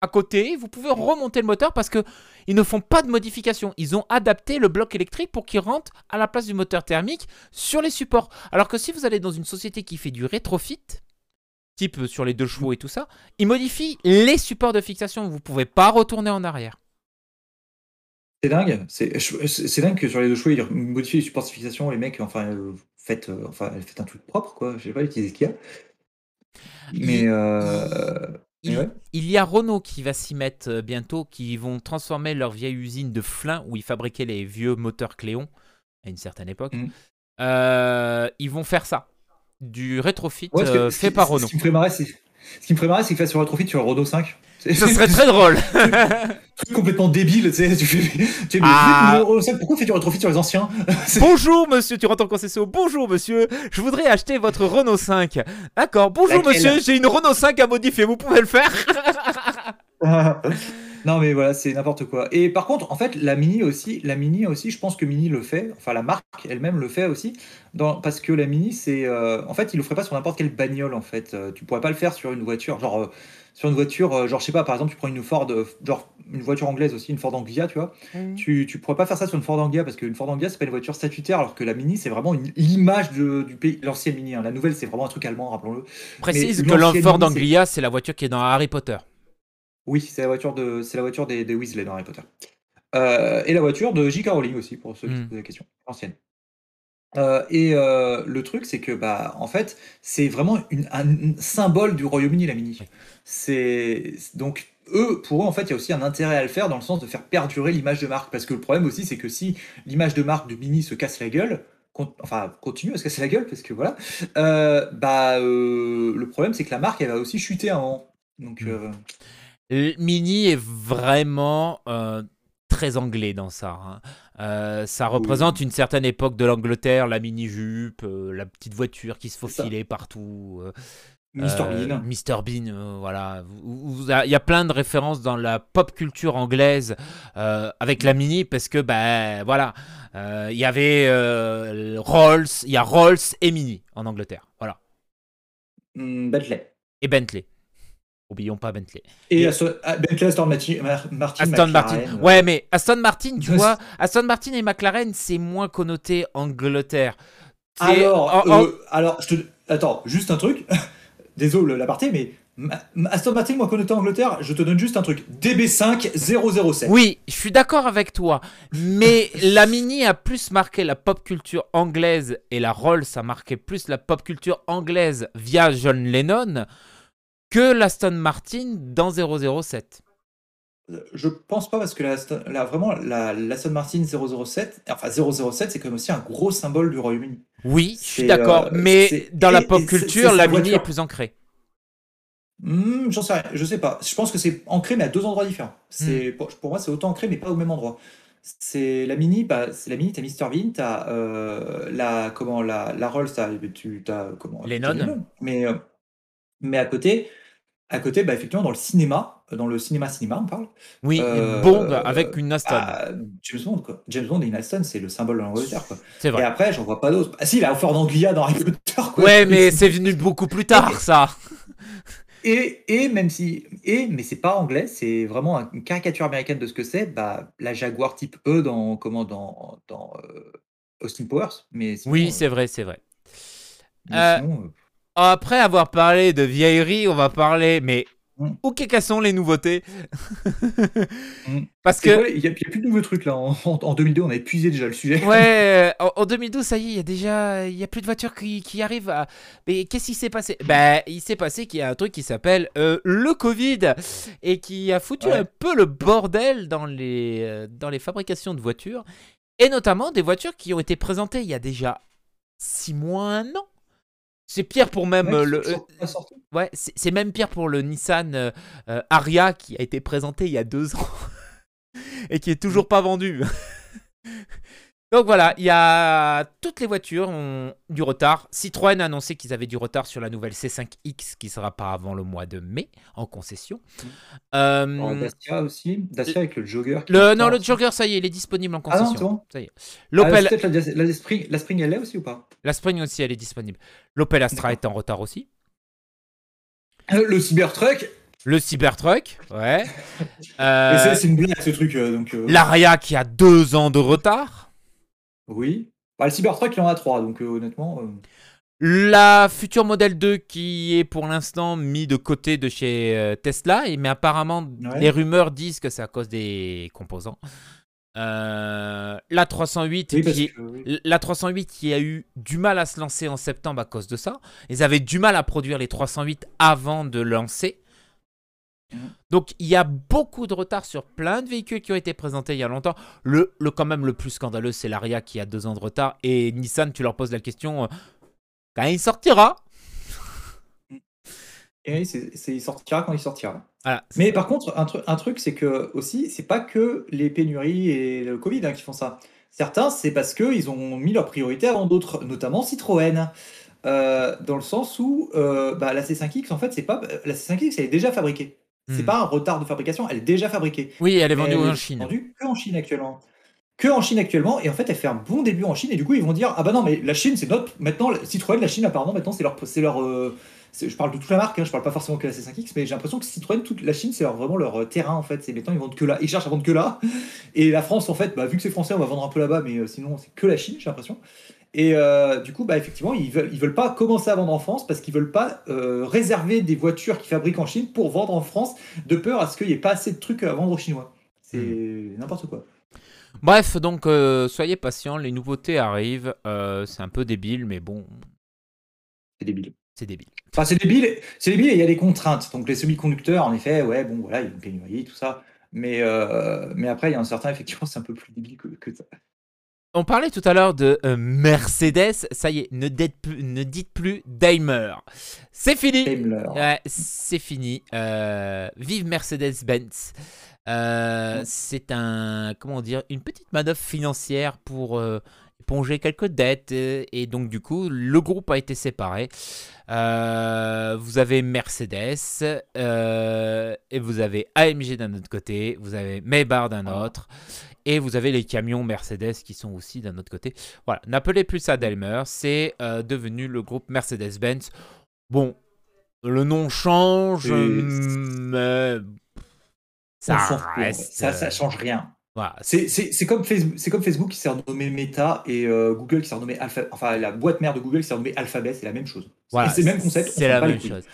Speaker 1: à côté, vous pouvez remonter le moteur parce que ils ne font pas de modification. Ils ont adapté le bloc électrique pour qu'il rentre à la place du moteur thermique sur les supports. Alors que si vous allez dans une société qui fait du rétrofit, type euh, sur les deux chevaux et tout ça, il modifie les supports de fixation. Vous ne pouvez pas retourner en arrière.
Speaker 2: C'est dingue. C'est dingue que sur les deux chevaux, ils modifient les supports de fixation. Les mecs, enfin, euh, faites, euh, enfin, faites un truc propre, quoi. Je sais pas utiliser ce qu'il y a. Mais.
Speaker 1: Il, y a Renault qui va s'y mettre bientôt, qui vont transformer leur vieille usine de Flin où ils fabriquaient les vieux moteurs Cléon à une certaine époque. Mmh. ils vont faire ça du rétrofit euh, fait par Renault.
Speaker 2: Ce qui me ferait marrer, c'est ce qui me ferait marrer, c'est qu'il fasse sur rétrofit sur le Renault 5.
Speaker 1: Ce serait très drôle.
Speaker 2: Truc complètement débile, tu sais. Tu fais, tu
Speaker 1: Ah.
Speaker 2: pourquoi fais-tu rétrofit sur les anciens
Speaker 1: Bonjour monsieur, tu rentres en concession. Bonjour monsieur, je voudrais acheter votre Renault 5. D'accord, bonjour
Speaker 2: Laquelle
Speaker 1: monsieur, j'ai une Renault 5 à modifier, vous pouvez le faire
Speaker 2: Non mais voilà, c'est n'importe quoi. Et par contre, en fait, la Mini aussi, la Mini aussi, je pense que Mini le fait, enfin la marque elle-même le fait aussi, dans, parce que la Mini, c'est, euh, en fait, il le ferait pas sur n'importe quelle bagnole en fait. Euh, tu pourrais pas le faire sur une voiture, genre euh, sur une voiture, euh, genre je sais pas, par exemple, tu prends une Ford, euh, genre une voiture anglaise aussi, une Ford Anglia, tu vois. Tu, tu pourrais pas faire ça sur une Ford Anglia parce qu'une Ford Anglia c'est pas une voiture statutaire, alors que la Mini c'est vraiment une- l'image de- du pays, l'ancienne Mini. hein. La nouvelle c'est vraiment un truc allemand, rappelons-le.
Speaker 1: Précise
Speaker 2: Mais
Speaker 1: que
Speaker 2: Mini, c'est-
Speaker 1: d'Anglia, c'est la voiture qui est dans Harry Potter.
Speaker 2: Oui, c'est la voiture de, c'est la voiture des, des Weasley dans Harry Potter. Euh, et la voiture de J.K. Rowling aussi, pour ceux qui se posent la question, ancienne. Euh, et euh, le truc, c'est que, bah, en fait, c'est vraiment une- un symbole du Royaume-Uni, la Mini. C'est donc eux, pour eux, en fait, il y a aussi un intérêt à le faire dans le sens de faire perdurer l'image de marque, parce que le problème aussi, c'est que si l'image de marque de Mini se casse la gueule, enfin continue à se casser la gueule, parce que voilà, euh, bah, euh, le problème, c'est que la marque, elle va aussi chuter à un moment. Donc,
Speaker 1: Mm.
Speaker 2: euh,
Speaker 1: Le Mini est vraiment euh, très anglais dans ça. hein. Euh, ça représente une certaine époque de l'Angleterre, la mini-jupe, euh, la petite voiture qui se faufilait partout. euh,
Speaker 2: Mr.
Speaker 1: euh,
Speaker 2: Bean.
Speaker 1: Mr. Bean, euh, voilà. Il y a plein de références dans la pop culture anglaise euh, avec la Mini parce que, ben voilà, euh, il y avait euh, Rolls, il y a Rolls et Mini en Angleterre. Voilà.
Speaker 2: Hmm, Bentley.
Speaker 1: Et Bentley. Oublions pas Bentley.
Speaker 2: Et
Speaker 1: Et-
Speaker 2: Aston- ah, Bentley, Aston Martin, Mar- Martin,
Speaker 1: Aston Martin. Ouais, mais Aston Martin, tu vois, Aston Martin et McLaren, c'est moins connoté Angleterre.
Speaker 2: Alors,
Speaker 1: en- en-
Speaker 2: euh, alors, je te... attends, juste un truc. Désolé l'aparté, mais Ma- Aston Martin, moi, connaissant Angleterre, je te donne juste un truc. DB5 007.
Speaker 1: Oui, je suis d'accord avec toi, mais la Mini a plus marqué la pop culture anglaise et la Rolls a marqué plus la pop culture anglaise via John Lennon que l'Aston Martin dans 007.
Speaker 2: Je pense pas parce que la, la- vraiment la, l'Aston Martin 007, enfin 007, c'est quand même aussi un gros symbole du Royaume-Uni.
Speaker 1: Oui, je suis d'accord,
Speaker 2: euh,
Speaker 1: mais dans la pop culture, la Mini
Speaker 2: voiture.
Speaker 1: est plus ancrée.
Speaker 2: Hmm, J'en sais rien, je sais pas. Je pense que c'est ancré, mais à deux endroits différents. C'est
Speaker 1: Hmm.
Speaker 2: pour, pour moi, c'est autant ancré, mais pas au même endroit. C'est la mini, bah, c'est la mini. T'as Mr Bean, t'as euh, la comment la la Rolls, t'as tu t'as comment
Speaker 1: Lennon.
Speaker 2: Mais euh, mais à côté, à côté, bah effectivement dans le cinéma, dans le cinéma cinéma, on parle.
Speaker 1: Oui,
Speaker 2: Euh,
Speaker 1: Bond avec une Aston.
Speaker 2: bah, James Bond quoi. James Bond et une Aston, c'est le symbole de l'Angleterre quoi.
Speaker 1: c'est
Speaker 2: Et
Speaker 1: vrai.
Speaker 2: après, j'en vois pas d'autres. Ah si, la Ford Anglia dans Harry Potter quoi.
Speaker 1: Ouais, mais c'est venu beaucoup plus tard, ça.
Speaker 2: Et, et même si, et, mais c'est pas anglais, c'est vraiment un- une caricature américaine de ce que c'est, bah, la Jaguar type E dans, comment, dans, dans euh, Austin Powers. Mais sinon,
Speaker 1: Oui,
Speaker 2: euh,
Speaker 1: c'est vrai, c'est vrai.
Speaker 2: mais
Speaker 1: Euh,
Speaker 2: sinon, euh,
Speaker 1: Après avoir parlé de vieillerie, on va parler, mais
Speaker 2: Mm.
Speaker 1: où qu'est-ce sont les nouveautés
Speaker 2: Mm.
Speaker 1: Parce que,
Speaker 2: il n'y a, plus de nouveaux trucs là. En, en- en 2002, on a épuisé déjà le sujet.
Speaker 1: ouais, en, en 2012, ça y est, il y a déjà, il y a plus de voitures qui, qui arrivent. À... Mais qu'est-ce qui s'est passé? Ben, il s'est passé qu'il y a un truc qui s'appelle euh, le Covid et qui a foutu
Speaker 2: Ouais.
Speaker 1: un peu le bordel dans les, euh, dans les fabrications de voitures et notamment des voitures qui ont été présentées il y a déjà six mois, un an. C'est pire pour même
Speaker 2: Ouais,
Speaker 1: euh, le.
Speaker 2: sortis.
Speaker 1: Ouais, c'est même pire pour le Nissan euh, euh, Aria qui a été présenté il y a deux ans et qui est toujours pas vendu. Donc voilà, il y a toutes les voitures ont du retard. Citroën a annoncé qu'ils avaient du retard sur la nouvelle C5X qui sera pas avant le mois de mai en concession. Euh,
Speaker 2: Alors, Dacia aussi. Dacia avec le Jogger.
Speaker 1: le, non, le Jogger, ça y est, il est disponible en
Speaker 2: Ah non,
Speaker 1: concession.
Speaker 2: c'est bon.
Speaker 1: Ça y est.
Speaker 2: Ah,
Speaker 1: L'Opel,
Speaker 2: peut-être la, la, Spring, la Spring, elle est aussi ou pas?
Speaker 1: La Spring aussi, elle est disponible. L'Opel Astra est en retard aussi.
Speaker 2: Euh, Le Cybertruck.
Speaker 1: Le Cybertruck, ouais.
Speaker 2: Et
Speaker 1: Euh,
Speaker 2: c'est- une blague ce truc. euh, donc, euh,
Speaker 1: L'Aria qui a deux ans de retard.
Speaker 2: Oui. Bah, le Cybertruck, il en a trois, donc honnêtement.
Speaker 1: La future modèle 2 qui est pour l'instant mis de côté de chez Tesla, mais apparemment
Speaker 2: Ouais.
Speaker 1: les rumeurs disent que c'est à cause des composants. Euh, la 308
Speaker 2: Oui, parce
Speaker 1: qui
Speaker 2: que. oui.
Speaker 1: la 308 qui a eu du mal à se lancer en septembre à cause de ça. Ils avaient du mal à produire les 308 avant de lancer.
Speaker 2: Mhm.
Speaker 1: Donc il y a beaucoup de retard sur plein de véhicules qui ont été présentés il y a longtemps. Le, le quand même le plus scandaleux, c'est l'Aria qui a deux ans de retard. Et Nissan, tu leur poses la question euh, quand il sortira?
Speaker 2: Et oui, c'est il sortira quand il sortira. Mais par contre, un, un truc, c'est que aussi, c'est pas que les pénuries et le Covid hein, qui font ça. Certains, c'est parce qu'ils ont mis leur priorité avant d'autres, notamment Citroën. Euh, dans le sens où euh, bah, la C5X, en fait, c'est pas la C5X, elle est déjà fabriquée. C'est hmm. pas un retard de fabrication, elle est déjà fabriquée.
Speaker 1: Oui, elle est vendue en Chine.
Speaker 2: Elle est vendue que en Chine actuellement. Que en Chine actuellement, et en fait, elle fait un bon début en Chine, et du coup, ils vont dire Ah bah non, mais la Chine, c'est notre. Maintenant, Citroën, la Chine, apparemment, maintenant, c'est leur. leur euh, je parle de toute la marque, hein, je parle pas forcément que la C5X, mais j'ai l'impression que Citroën, toute la Chine, c'est vraiment leur terrain en fait. C'est maintenant ils vendent que là, ils cherchent à vendre que là. Et la France, en fait, bah, vu que c'est français, on va vendre un peu là-bas, mais sinon c'est que la Chine, j'ai l'impression. Et euh, du coup, bah, effectivement, ils veulent, ils veulent pas commencer à vendre en France parce qu'ils veulent pas euh, réserver des voitures qu'ils fabriquent en Chine pour vendre en France, de peur à ce qu'il n'y ait pas assez de trucs à vendre aux Chinois. C'est hmm. n'importe quoi.
Speaker 1: Bref, donc euh, soyez patients, les nouveautés arrivent. c'est un peu débile, mais bon.
Speaker 2: C'est débile.
Speaker 1: C'est débile.
Speaker 2: Enfin, c'est débile, c'est débile et il y a des contraintes. Donc les semi-conducteurs, en effet, ouais, bon, voilà, il y a une pénurie, tout ça. Mais, mais après, il y a un certain, effectivement, c'est un peu plus débile que, que ça.
Speaker 1: On parlait tout à l'heure de euh, Mercedes. Ça y est, ne dites plus, ne dites plus Daimler. C'est fini.
Speaker 2: Daimler.
Speaker 1: c'est fini. Euh, vive Mercedes-Benz. Euh, c'est un, comment dire, une petite manœuvre financière pour éponger quelques dettes. Et donc, du coup, le groupe a été séparé. vous avez Mercedes et vous avez AMG d'un autre côté. Vous avez Maybach d'un autre. Et vous avez les camions Mercedes qui sont aussi d'un autre côté. Voilà, n'appelez plus ça Daimler, c'est euh, devenu le groupe Mercedes-Benz. Bon, le nom change, mais
Speaker 2: ça reste... Ça, ça change rien. Voilà. C'est comme, Facebook, comme Facebook qui s'est renommé Meta et euh, Google qui s'est renommé Alpha. Enfin, la boîte mère de Google qui s'est renommée Alphabet, c'est la même chose.
Speaker 1: Voilà,
Speaker 2: c'est
Speaker 1: le même concept. C'est la même chose.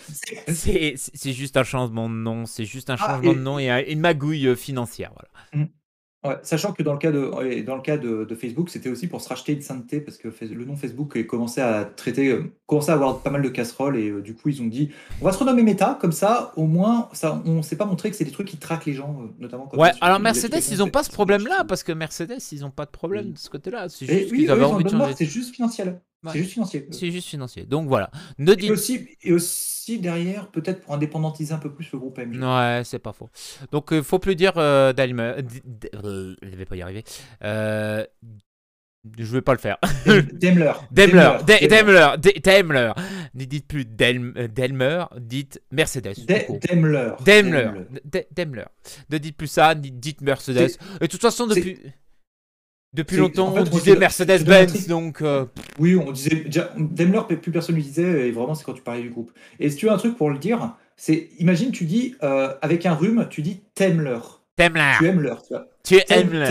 Speaker 1: C'est juste un changement de nom, c'est juste un ah, changement de nom et une magouille euh, financière. Voilà.
Speaker 2: Mmh sachant que dans le cas de, dans le cas de, Facebook, c'était aussi pour se racheter une sainteté parce que le nom Facebook commençait à traiter, euh, commençait à avoir pas mal de casseroles et euh, du coup ils ont dit on va se renommer Meta comme ça au moins ça on s'est pas montré que c'est des trucs qui traquent les gens euh, notamment. Quand
Speaker 1: ouais alors Mercedes ils ont pas ce problème là parce que Mercedes ils ont pas de problème de ce côté là c'est juste
Speaker 2: qu'ils avaient envie de changer. C'est juste financier. C'est juste financier.
Speaker 1: C'est juste financier. Donc voilà. Ne
Speaker 2: et, aussi, et aussi derrière, peut-être pour indépendantiser un peu plus le groupe AMG.
Speaker 1: Ouais, c'est pas faux. Donc il faut plus dire euh, Daimler. Je vais pas y arriver. Euh, je vais pas le faire.
Speaker 2: Daimler.
Speaker 1: Daimler. Daimler. Daimler. Ne dites plus Daimler, dites Mercedes.
Speaker 2: Daimler.
Speaker 1: Daimler. Daimler. Ne dites plus ça, dites Mercedes. Et de toute façon, depuis. Depuis longtemps, on disait Mercedes-Benz, donc. Euh,
Speaker 2: oui, on disait. Daimler, plus personne ne disait, et vraiment, c'est quand tu parlais du groupe. Et si tu as un truc pour le dire, c'est. Imagine, tu dis, euh, avec un rhume, tu dis Daimler.
Speaker 1: Daimler.
Speaker 2: Tu aimes leur, tu vois.
Speaker 1: Tu aimes leur.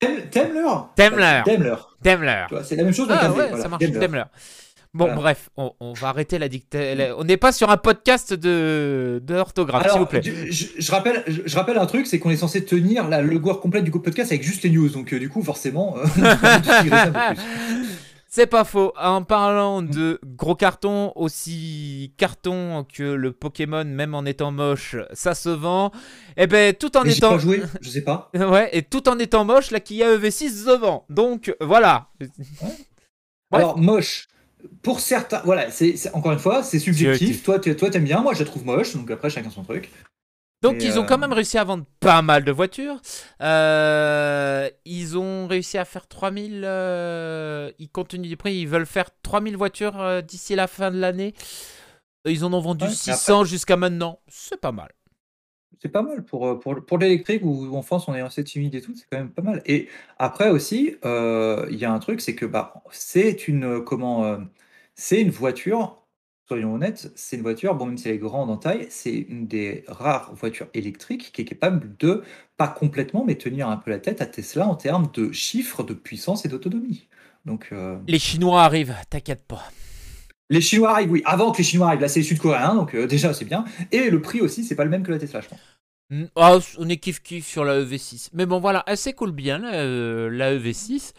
Speaker 2: Daimler.
Speaker 1: Daimler.
Speaker 2: Daimler. C'est la même chose,
Speaker 1: ah, ouais, ça marche. Daimler. Bon, bref, on, va arrêter la dictée. On n'est pas sur un podcast de, de orthographe, s'il vous plaît.
Speaker 2: Je, rappelle, je, rappelle un truc, c'est qu'on est censé tenir la logo complète du podcast avec juste les news. Donc, euh, du coup, forcément, euh,
Speaker 1: C'est pas faux. En parlant de gros cartons, aussi carton que le Pokémon, même en étant moche, ça se vend. Et eh ben, tout en étant.
Speaker 2: Pas joué, je sais pas.
Speaker 1: ouais, et tout en étant moche, la Kia EV6 se vend. Donc, voilà.
Speaker 2: Alors, moche pour certains, voilà, c'est encore une fois, c'est subjectif. Toi, toi, t'aimes bien, moi, je la trouve moche. Donc après, chacun son truc.
Speaker 1: Donc ils ont quand euh, même réussi à vendre pas mal de voitures. Euh, ils ont réussi à faire 3000. Euh, ils continuent du prix. Ils veulent faire 3000 voitures d'ici la fin de l'année. Ils en ont vendu 600 jusqu'à maintenant. C'est pas mal.
Speaker 2: C'est pas mal pour, pour, pour l'électrique où en France on est assez timide et tout, c'est quand même pas mal. Et après aussi, il y a un truc, c'est que bah, c'est une comment c'est une voiture soyons honnêtes, c'est une voiture, bon, même si elle est grande en taille, c'est une des rares voitures électriques qui est capable de, pas complètement, mais tenir un peu la tête à Tesla en termes de chiffres, de puissance et d'autonomie. Donc, euh,
Speaker 1: Les Chinois arrivent, t'inquiète pas.
Speaker 2: Les Chinois arrivent, oui, avant que les Chinois arrivent, là c'est les Sud-Coréens, donc euh, déjà c'est bien. Et le prix aussi, c'est pas le même que la Tesla, je pense.
Speaker 1: Ah, on est kiff kiff sur la EV6. Mais bon, voilà, elle s'écoule bien, la, euh, la EV6.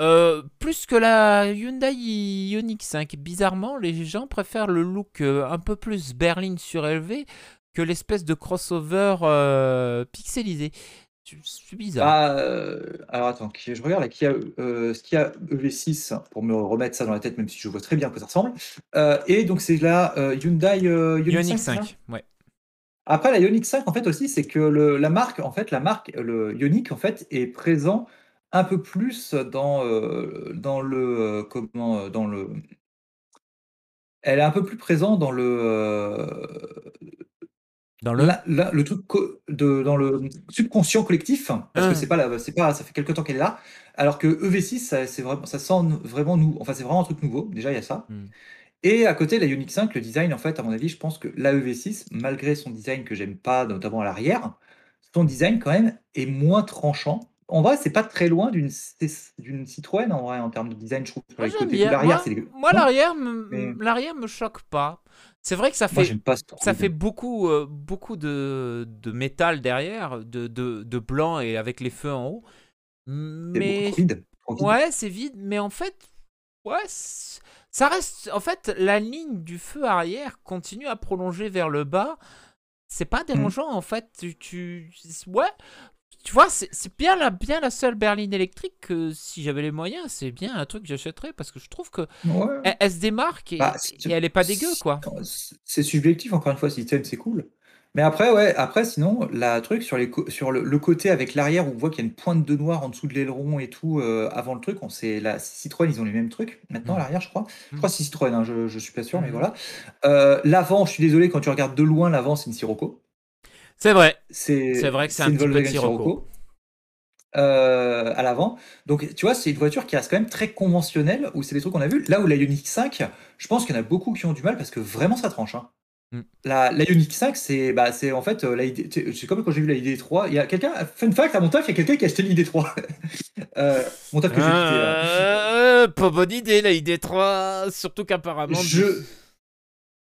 Speaker 1: Euh, plus que la Hyundai Ioniq 5. Bizarrement, les gens préfèrent le look euh, un peu plus berline surélevé que l'espèce de crossover euh, pixelisé. C'est bizarre.
Speaker 2: Ah, euh, alors attends, je regarde là, qui a, euh, ce qu'il y a EV6 pour me remettre ça dans la tête, même si je vois très bien à quoi ça ressemble. Euh, et donc c'est là Hyundai Ioniq, 5.
Speaker 1: ouais.
Speaker 2: Après la Ioniq 5 en fait aussi, c'est que le, la marque en fait, la marque le Ioniq en fait est présent un peu plus dans dans le comment dans le elle est un peu plus présente dans le
Speaker 1: dans le
Speaker 2: le truc de dans le subconscient collectif, parce que ah. c'est pas c'est pas ça fait quelque temps qu'elle est là, alors que EV6 ça c'est vraiment ça sent vraiment nous enfin c'est vraiment un truc nouveau, déjà il y a ça. Hmm. Et à côté la Ioniq 5, le design en fait à mon avis, je pense que la EV6 malgré son design que j'aime pas notamment à l'arrière, son design quand même est moins tranchant. En vrai, c'est pas très loin d'une Citroën en vrai en termes de design, je trouve.
Speaker 1: Moi, l'arrière l'arrière me choque pas. C'est vrai que ça fait, ça fait beaucoup, euh, beaucoup de, de, métal derrière, de, de, de, blanc et avec les feux en haut. Mais
Speaker 2: vide,
Speaker 1: ouais, c'est vide. Mais en fait, ouais, ça reste. En fait, la ligne du feu arrière continue à prolonger vers le bas. C'est pas mmh. dérangeant en fait. Tu, tu, ouais, tu vois, c'est bien la, bien la seule berline électrique que si j'avais les moyens, c'est bien un truc que j'achèterais parce que je trouve que elle, se démarque et, bah, elle est pas dégueu quoi.
Speaker 2: C'est subjectif encore une fois, si c'est cool. Mais après, ouais, après sinon, la truc sur, les sur le, côté avec l'arrière où on voit qu'il y a une pointe de noir en dessous de l'aileron et tout euh, avant le truc, on sait la Citroën ils ont les mêmes trucs maintenant à mmh. l'arrière je crois. Je crois que c'est Citroën, hein, je, je suis pas sûr, mais mmh. voilà. Euh, l'avant, je suis désolé quand tu regardes de loin l'avant c'est une Sirocco.
Speaker 1: C'est vrai. C'est vrai que c'est un petit peu Sirocco.
Speaker 2: Euh, à l'avant. Donc, tu vois, c'est une voiture qui reste quand même très conventionnelle, où c'est des trucs qu'on a vu. Là où la Ioniq 5, je pense qu'il y en a beaucoup qui ont du mal parce que vraiment ça tranche. Hein. Mm. La, la Ioniq 5, c'est bah, en fait euh, la C'est comme quand j'ai vu la ID3. Il y a quelqu'un, fun fact, à mon taf, il y a quelqu'un qui a acheté l'ID3. euh, mon taf que j'ai
Speaker 1: euh, Pas bonne idée, la ID3. Surtout qu'apparemment.
Speaker 2: Je.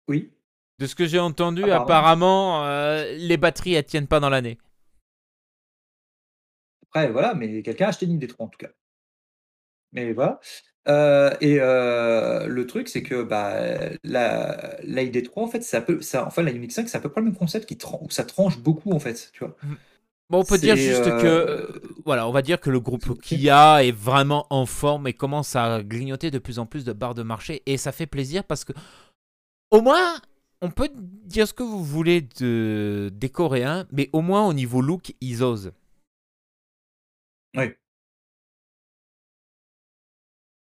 Speaker 2: Oui.
Speaker 1: De ce que j'ai entendu, apparemment, euh, les batteries, elles tiennent pas dans l'année.
Speaker 2: Après, voilà, mais quelqu'un a acheté une ID3 en tout cas. Mais voilà. Euh, et euh, le truc, c'est que bah, la, la ID3, en fait, c'est peu, ça, enfin, la Unix 5, c'est à peu près le même concept qui où ça tranche beaucoup, en fait, tu vois. Mmh.
Speaker 1: Bon, on peut dire juste que, voilà, on va dire que le groupe Kia est vraiment en forme et commence à grignoter de plus en plus de barres de marché et ça fait plaisir parce que, au moins, on peut dire ce que vous voulez de, des Coréens, mais au moins au niveau look, ils osent.
Speaker 2: Oui.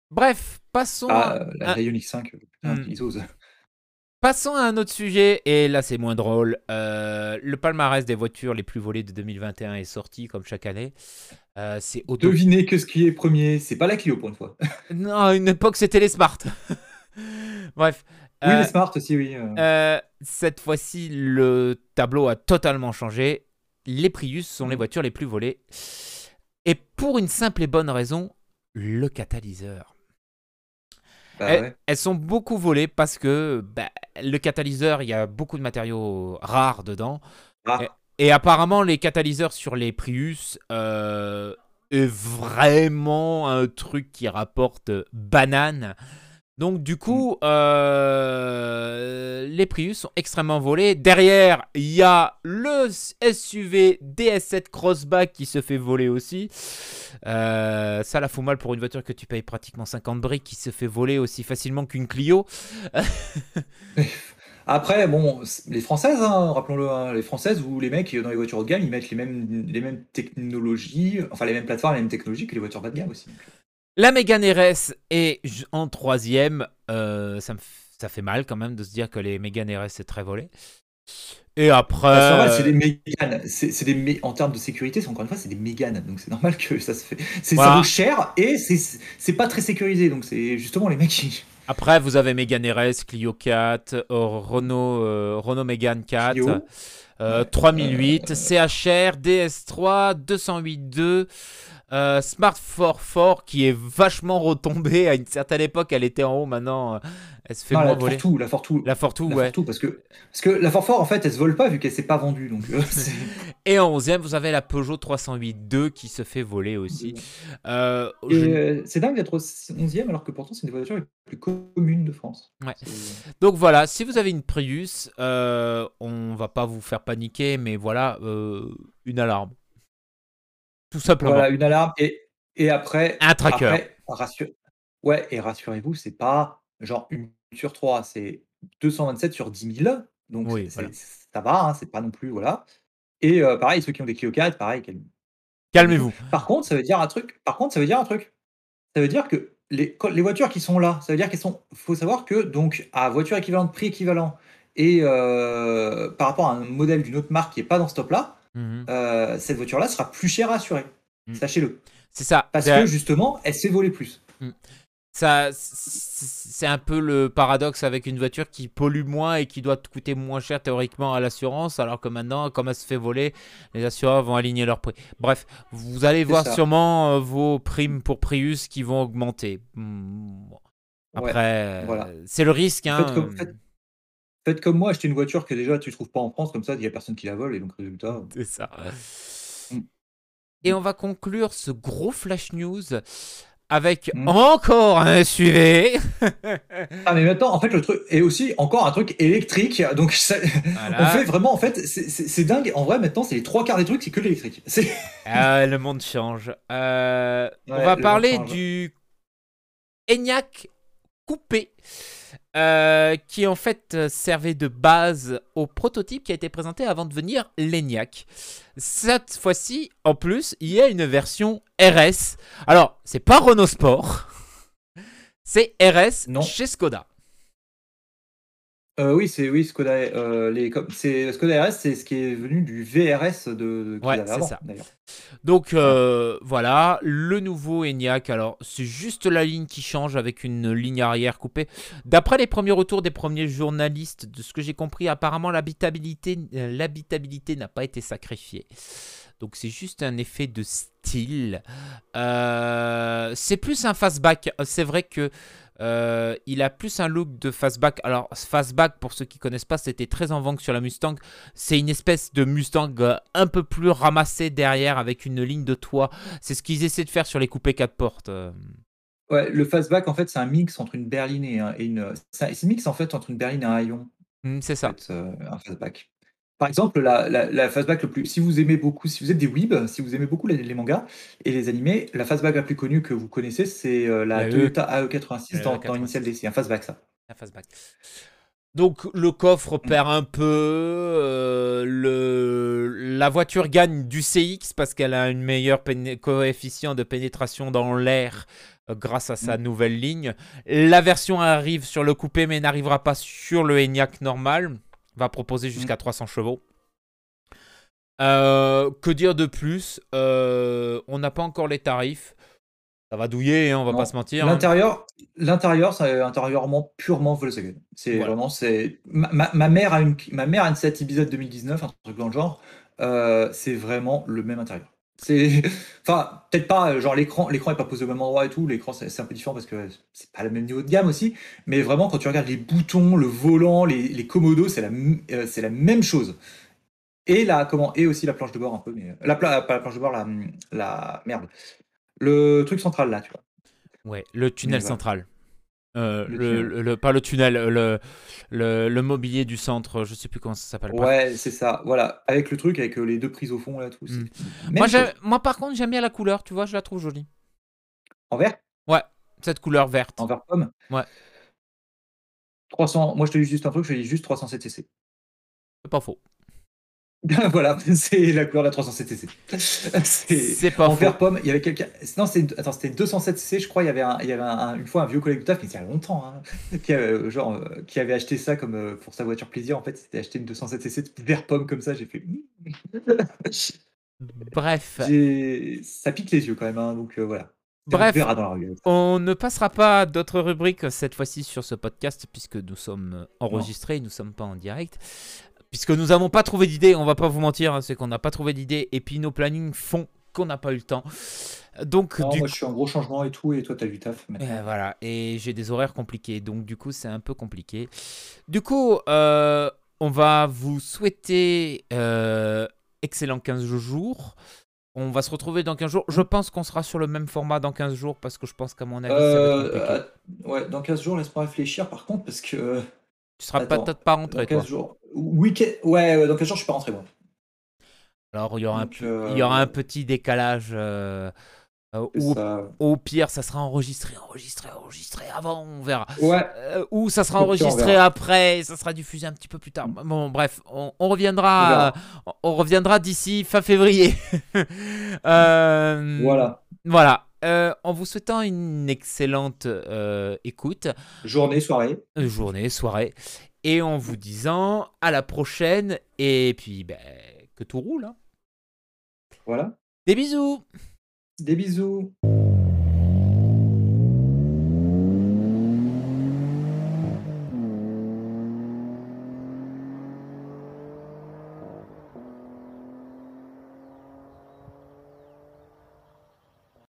Speaker 1: Bref, passons
Speaker 2: ah, à... la Ioniq 5, hmm. ils osent.
Speaker 1: Passons à un autre sujet, et là c'est moins drôle. Euh, le palmarès des voitures les plus volées de 2021 est sorti, comme chaque année. Euh, c'est
Speaker 2: Devinez que ce qui est premier, c'est pas la Clio pour une fois.
Speaker 1: non, à une époque c'était les Smart. Bref,
Speaker 2: oui, les euh, Smart aussi, oui.
Speaker 1: Euh. Euh, cette fois-ci, le tableau a totalement changé. Les Prius sont les mm. voitures les plus volées. Et pour une simple et bonne raison, le catalyseur. Bah elles, sont beaucoup volées parce que bah, le catalyseur, il y a beaucoup de matériaux rares dedans. Ah. Et, apparemment, les catalyseurs sur les Prius est vraiment un truc qui rapporte banane. Donc du coup, mm. euh, les Prius sont extrêmement volés. Derrière, il y a le SUV DS7 Crossback qui se fait voler aussi. Euh, ça la fout mal pour une voiture que tu payes pratiquement 50 briques qui se fait voler aussi facilement qu'une Clio.
Speaker 2: Après, bon, les françaises, hein, rappelons-le, hein, les françaises où les mecs dans les voitures haut de gamme, ils mettent les mêmes, les mêmes technologies, enfin les mêmes plateformes, les mêmes technologies que les voitures bas de gamme aussi.
Speaker 1: La Mégane RS est en troisième. Euh, ça, me ça fait mal quand même de se dire que les Mégane RS c'est très volé. Et après.
Speaker 2: Ah, c'est des Mégane. C'est, des En termes de sécurité, encore une fois, c'est des Mégane. Donc c'est normal que ça se fait. C'est, Ça vaut cher et c'est, pas très sécurisé. Donc c'est justement les mecs qui.
Speaker 1: Après, vous avez Mégane RS, Clio 4, Renault, euh, Renault Mégane 4. 3008, CHR, DS3, 208.2, euh, Smart 4 qui est vachement retombée. À une certaine époque, elle était en haut. Maintenant, euh, elle se fait moins
Speaker 2: la
Speaker 1: voler.
Speaker 2: Fortou, la Fortou.
Speaker 1: La Fortou, ouais.
Speaker 2: parce, que, parce que la Forfort, en fait, elle se vole pas vu qu'elle s'est pas vendue. Donc, euh,
Speaker 1: Et en 11e, vous avez la Peugeot 308-2 qui se fait voler aussi.
Speaker 2: c'est dingue d'être 11e alors que pourtant, c'est une des voitures les plus communes de France.
Speaker 1: Ouais. Donc voilà, si vous avez une Prius, on va pas vous faire paniquer, mais voilà, une alarme. Tout simplement.
Speaker 2: Voilà, une alarme et, et après.
Speaker 1: Un tracker.
Speaker 2: Après, Ouais, et rassurez-vous, c'est pas genre une sur trois, c'est 227 sur 10 000. Donc
Speaker 1: Oui, voilà.
Speaker 2: ça va, hein, c'est pas non plus voilà et pareil, ceux qui ont des Clio 4, pareil, calme
Speaker 1: Calmez-vous.
Speaker 2: Par contre, ça veut dire un truc par contre, ça veut dire un truc. Ça veut dire que les les voitures qui sont là, ça veut dire qu'elles sont faut savoir que donc à voiture équivalente, prix équivalent et par rapport à un modèle d'une autre marque qui est pas dans ce top là,
Speaker 1: Mmh
Speaker 2: cette voiture-là sera plus chère à assurer.
Speaker 1: Mmh.
Speaker 2: Sachez-le.
Speaker 1: C'est ça.
Speaker 2: Parce
Speaker 1: C'est-
Speaker 2: que justement, elle s'est volée plus.
Speaker 1: Ça, c'est un peu le paradoxe avec une voiture qui pollue moins et qui doit te coûter moins cher théoriquement à l'assurance, alors que maintenant, comme elle se fait voler, les assureurs vont aligner leur prix. Bref, vous allez voir
Speaker 2: ça.
Speaker 1: sûrement euh, vos primes pour Prius qui vont augmenter.
Speaker 2: Ouais,
Speaker 1: Après,
Speaker 2: voilà.
Speaker 1: euh, c'est le risque. Hein.
Speaker 2: Faites comme- faites- Faites comme moi, achetez une voiture que déjà tu trouves pas en France, comme ça il y a personne qui la vole et donc résultat.
Speaker 1: C'est ça.
Speaker 2: Mm.
Speaker 1: Et on va conclure ce gros flash news avec
Speaker 2: Mm.
Speaker 1: encore un SUV.
Speaker 2: Ah mais maintenant en fait le truc est aussi encore un truc électrique donc ça-
Speaker 1: Voilà.
Speaker 2: on fait vraiment en fait c'est- dingue en vrai maintenant c'est les trois quarts des trucs c'est que l'électrique.
Speaker 1: Ah, le monde change. Euh, on va
Speaker 2: le
Speaker 1: parler du ENIAC coupé, euh, qui en fait servait de base au prototype qui a été présenté avant de venir l'ENIAC. Cette fois-ci, en plus, il y a une version RS. Alors, c'est pas Renault Sport, c'est RS
Speaker 2: Non.
Speaker 1: chez Skoda.
Speaker 2: Euh, oui c'est oui Skoda euh, les c'est Skoda RS c'est ce qui est venu du VRS de, de qu'ils
Speaker 1: Ouais,
Speaker 2: avaient
Speaker 1: c'est
Speaker 2: avant,
Speaker 1: ça.
Speaker 2: d'ailleurs.
Speaker 1: Donc euh, voilà, le nouveau ENIAC. Alors c'est juste la ligne qui change avec une ligne arrière coupée. D'après les premiers retours des premiers journalistes, de ce que j'ai compris, apparemment l'habitabilité, l'habitabilité n'a pas été sacrifiée. Donc c'est juste un effet de style. Euh, c'est plus un fastback. C'est vrai que euh, il a plus un look de fastback. Alors fastback, pour ceux qui connaissent pas, c'était très en vogue sur la Mustang. C'est une espèce de Mustang euh, un peu plus ramassé derrière avec une ligne de toit. C'est ce qu'ils essaient de faire sur les coupés 4 portes.
Speaker 2: Ouais, le fastback en fait c'est un mix entre une berline et, un- et une c'est un mix en fait entre une berline et un haillon.
Speaker 1: Hmm, c'est
Speaker 2: en
Speaker 1: ça.
Speaker 2: fait, euh, un fastback. Par exemple, la, la, la fastback le plus. Si vous aimez beaucoup, si vous êtes des weebs, si vous aimez beaucoup les, les mangas et les animés, la fastback la plus connue que vous connaissez, c'est euh, la
Speaker 1: La E.
Speaker 2: Toyota AE86
Speaker 1: La
Speaker 2: dans,
Speaker 1: AE86.
Speaker 2: dans Initial D. C'est un fastback, ça.
Speaker 1: Un fastback. Donc le coffre perd un peu, euh, le, la voiture gagne du CX parce qu'elle a une meilleure coefficient de pénétration dans l'air euh, grâce à sa
Speaker 2: Mm.
Speaker 1: nouvelle ligne. La version arrive sur le coupé mais n'arrivera pas sur le ENIAC normal. Va proposer jusqu'à 300 chevaux. Euh, que dire de plus? Euh, On n'a pas encore les tarifs. Ça va douiller, hein, on va
Speaker 2: Non.
Speaker 1: pas se mentir. hein.
Speaker 2: L'intérieur, l'intérieur, c'est intérieurement purement Volkswagen. C'est
Speaker 1: Voilà.
Speaker 2: vraiment, c'est ma, mère a une, ma mère a une Seat Ibiza 2019, un truc dans le genre. Euh, c'est vraiment le même intérieur. C'est, enfin, peut-être pas, euh, genre l'écran, l'écran est pas posé au même endroit et tout. L'écran, c'est un peu différent parce que c'est pas le même niveau de gamme aussi. Mais vraiment, quand tu regardes les boutons, le volant, les, les commodos, c'est la, m- euh, c'est la même chose. Et la, comment, et aussi la planche de bord un peu, mais euh, la, pla- pas la planche de bord, la, la merde, le truc central là, tu vois.
Speaker 1: Ouais, le tunnel
Speaker 2: Mais
Speaker 1: central. Euh,
Speaker 2: Le
Speaker 1: pas le tunnel, le, le, le mobilier du centre, je sais plus comment ça s'appelle.
Speaker 2: Ouais, c'est ça. Voilà, avec le truc, avec euh, les deux prises au fond là, tout.
Speaker 1: Mm.
Speaker 2: même
Speaker 1: Moi, moi, par contre, j'aime bien la couleur, tu vois, je la trouve jolie.
Speaker 2: En vert,
Speaker 1: Cette couleur verte.
Speaker 2: en vert pomme?
Speaker 1: Ouais.
Speaker 2: 300. Moi, je te dis juste un truc, je te dis juste 307 cc.
Speaker 1: C'est pas faux.
Speaker 2: voilà, c'est la couleur de la 307 cc. C'est
Speaker 1: pas
Speaker 2: en vert pomme. Il y avait quelqu'un. Non, c'est attends, c'était 207 cc, je crois. Il y avait, un, il y avait un- une fois un vieux collègue de taf, mais il y a longtemps, hein, qui, avait, euh, genre, euh, qui avait acheté ça comme euh, pour sa voiture plaisir. En fait, c'était acheté une 207 cc de vert pomme comme ça. J'ai fait.
Speaker 1: Bref,
Speaker 2: ça pique les yeux quand même, hein, donc euh, voilà. On
Speaker 1: bref,
Speaker 2: verra dans la rue.
Speaker 1: on ne passera pas d'autres rubriques cette fois-ci sur ce podcast puisque nous sommes enregistrés, nous sommes pas en direct. Puisque nous n'avons pas trouvé d'idée, on va pas vous mentir, hein, c'est qu'on n'a pas trouvé d'idée et puis nos plannings font qu'on n'a pas eu le temps. Donc,
Speaker 2: Non,
Speaker 1: du
Speaker 2: moi je suis en gros changement et tout, et toi t'as du taf maintenant.
Speaker 1: Euh, voilà, et j'ai des horaires compliqués, donc du coup c'est un peu compliqué. Du coup, euh, on va vous souhaiter euh, excellent 15 jours. On va se retrouver dans 15 jours. Je pense qu'on sera sur le même format dans 15 jours parce que je pense qu'à mon avis ça va être
Speaker 2: Euh,
Speaker 1: compliqué.
Speaker 2: euh, ouais, dans 15 jours, laisse-moi réfléchir par contre, parce que
Speaker 1: Tu seras peut-être pas
Speaker 2: dans
Speaker 1: rentré
Speaker 2: 15
Speaker 1: toi.
Speaker 2: jours. Week-end, ouais, ouais, dans 15 jours, je suis pas rentré moi.
Speaker 1: Alors il y aura,
Speaker 2: Donc,
Speaker 1: un, il y aura
Speaker 2: euh,
Speaker 1: un petit décalage. euh, euh, ou
Speaker 2: ça.
Speaker 1: au pire, ça sera enregistré, enregistré, enregistré avant, on verra.
Speaker 2: Ouais,
Speaker 1: Euh, ou ça sera
Speaker 2: pire,
Speaker 1: enregistré après, et ça sera diffusé un petit peu plus tard. Bon, bref, on, reviendra, euh, on reviendra d'ici fin février. Euh,
Speaker 2: voilà.
Speaker 1: Voilà. Euh, en vous souhaitant une excellente euh, écoute,
Speaker 2: Journée, soirée.
Speaker 1: euh, journée, soirée, et en vous disant à la prochaine, et puis ben, que tout roule. hein.
Speaker 2: Voilà.
Speaker 1: Des bisous
Speaker 2: Des bisous.